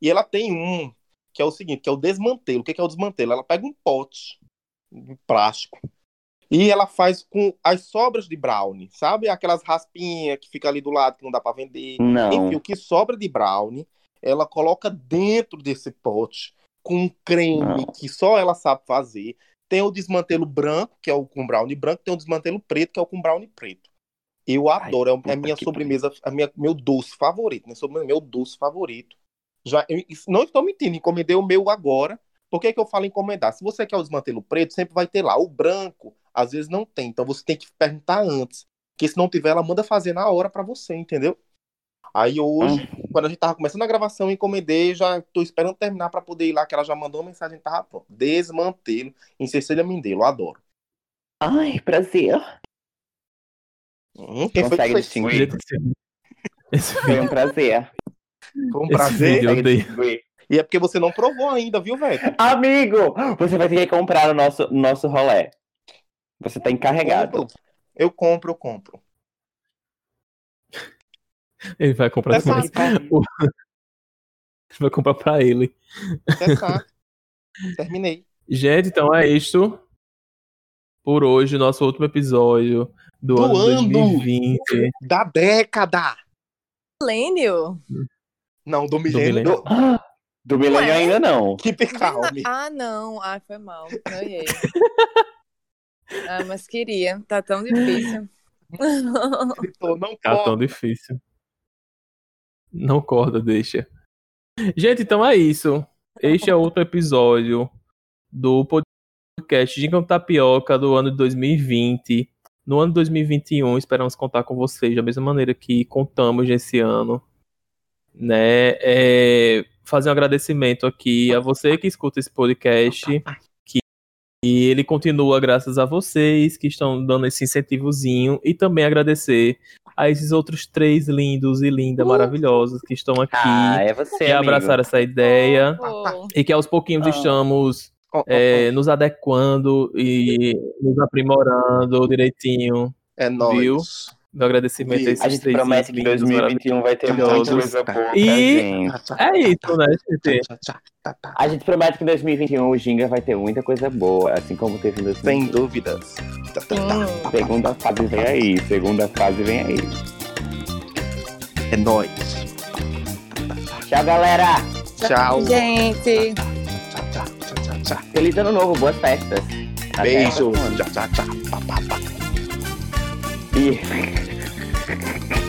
E ela tem um que é o seguinte, que é o desmantelo. O que é o desmantelo? Ela pega um pote de plástico e ela faz com as sobras de brownie, sabe? Aquelas raspinhas que fica ali do lado que não dá pra vender. Não. Enfim, o que sobra de brownie, ela coloca dentro desse pote com um creme Não. que só ela sabe fazer. Tem o desmantelo branco, que é o com brownie branco, tem o desmantelo preto, que é o com brownie preto. Eu Ai, adoro, é a minha sobremesa, a minha, meu doce favorito, né? Sobre meu doce favorito. Já, eu, não estou mentindo, encomendei o meu agora. Por que, que eu falo encomendar? Se você quer o desmantelo preto, sempre vai ter lá. O branco, às vezes não tem, então você tem que perguntar antes. Porque se não tiver, ela manda fazer na hora pra você, entendeu? Aí hoje, quando a gente tava começando a gravação, encomendei, já tô esperando terminar pra poder ir lá, que ela já mandou uma mensagem, tava pronto. Desmantelo em Cecília Mindelo, adoro. Ai, prazer. Quem foi que Consegue fez? distinguir? Esse Foi vídeo, um prazer. Foi um esse prazer. vídeo eu odeio. Distinguir. E é porque você não provou ainda, viu, velho? Amigo, você vai ter que comprar o nosso, nosso rolé. Você tá encarregado. Eu compro, eu compro. Ele vai comprar. O- Ele vai comprar pra ele. Testar. Terminei. Gente, então é isto. Por hoje, nosso último episódio do, Do ano ano. 2020. Da década. Milênio? Não, do milênio. milênio. Do, ah, do milênio ainda não. Que calme. Ah, não. Ah, foi mal. Ah, mas queria. Tá tão difícil. Não Tá tão difícil. Não corda, deixa. Gente, então é isso. Este é outro episódio do podcast Gincão Tapioca do ano de 2020. No ano de 2021, esperamos contar com vocês da mesma maneira que contamos nesse ano. Né? É, fazer um agradecimento aqui a você que escuta esse podcast. Que e ele continua graças a vocês que estão dando esse incentivozinho. E também agradecer a esses outros três lindos e lindas, maravilhosos que estão aqui. Ah, é você, que amigo. abraçaram essa ideia. Pô, E que aos pouquinhos Ah. estamos Ó, é, nos adequando e nos aprimorando direitinho. É nóis. viu? Meu agradecimento Viu? a esses A gente três promete que lindos, 2021 vai ter muita coisa boa E- É isso, né, gente? A gente promete que em 2021 o Ginga vai ter muita coisa boa, assim como teve em Sem 2020. dúvidas. Tá, tá, tá. hum. Segunda fase vem aí, segunda fase vem aí. É nóis. Tchau, galera! Tchau. Gente. Tchau, tchau, tchau, tchau. Feliz ano novo, boas festas. Até Beijos. o próximo ano. Tchau, tchau, tchau. E...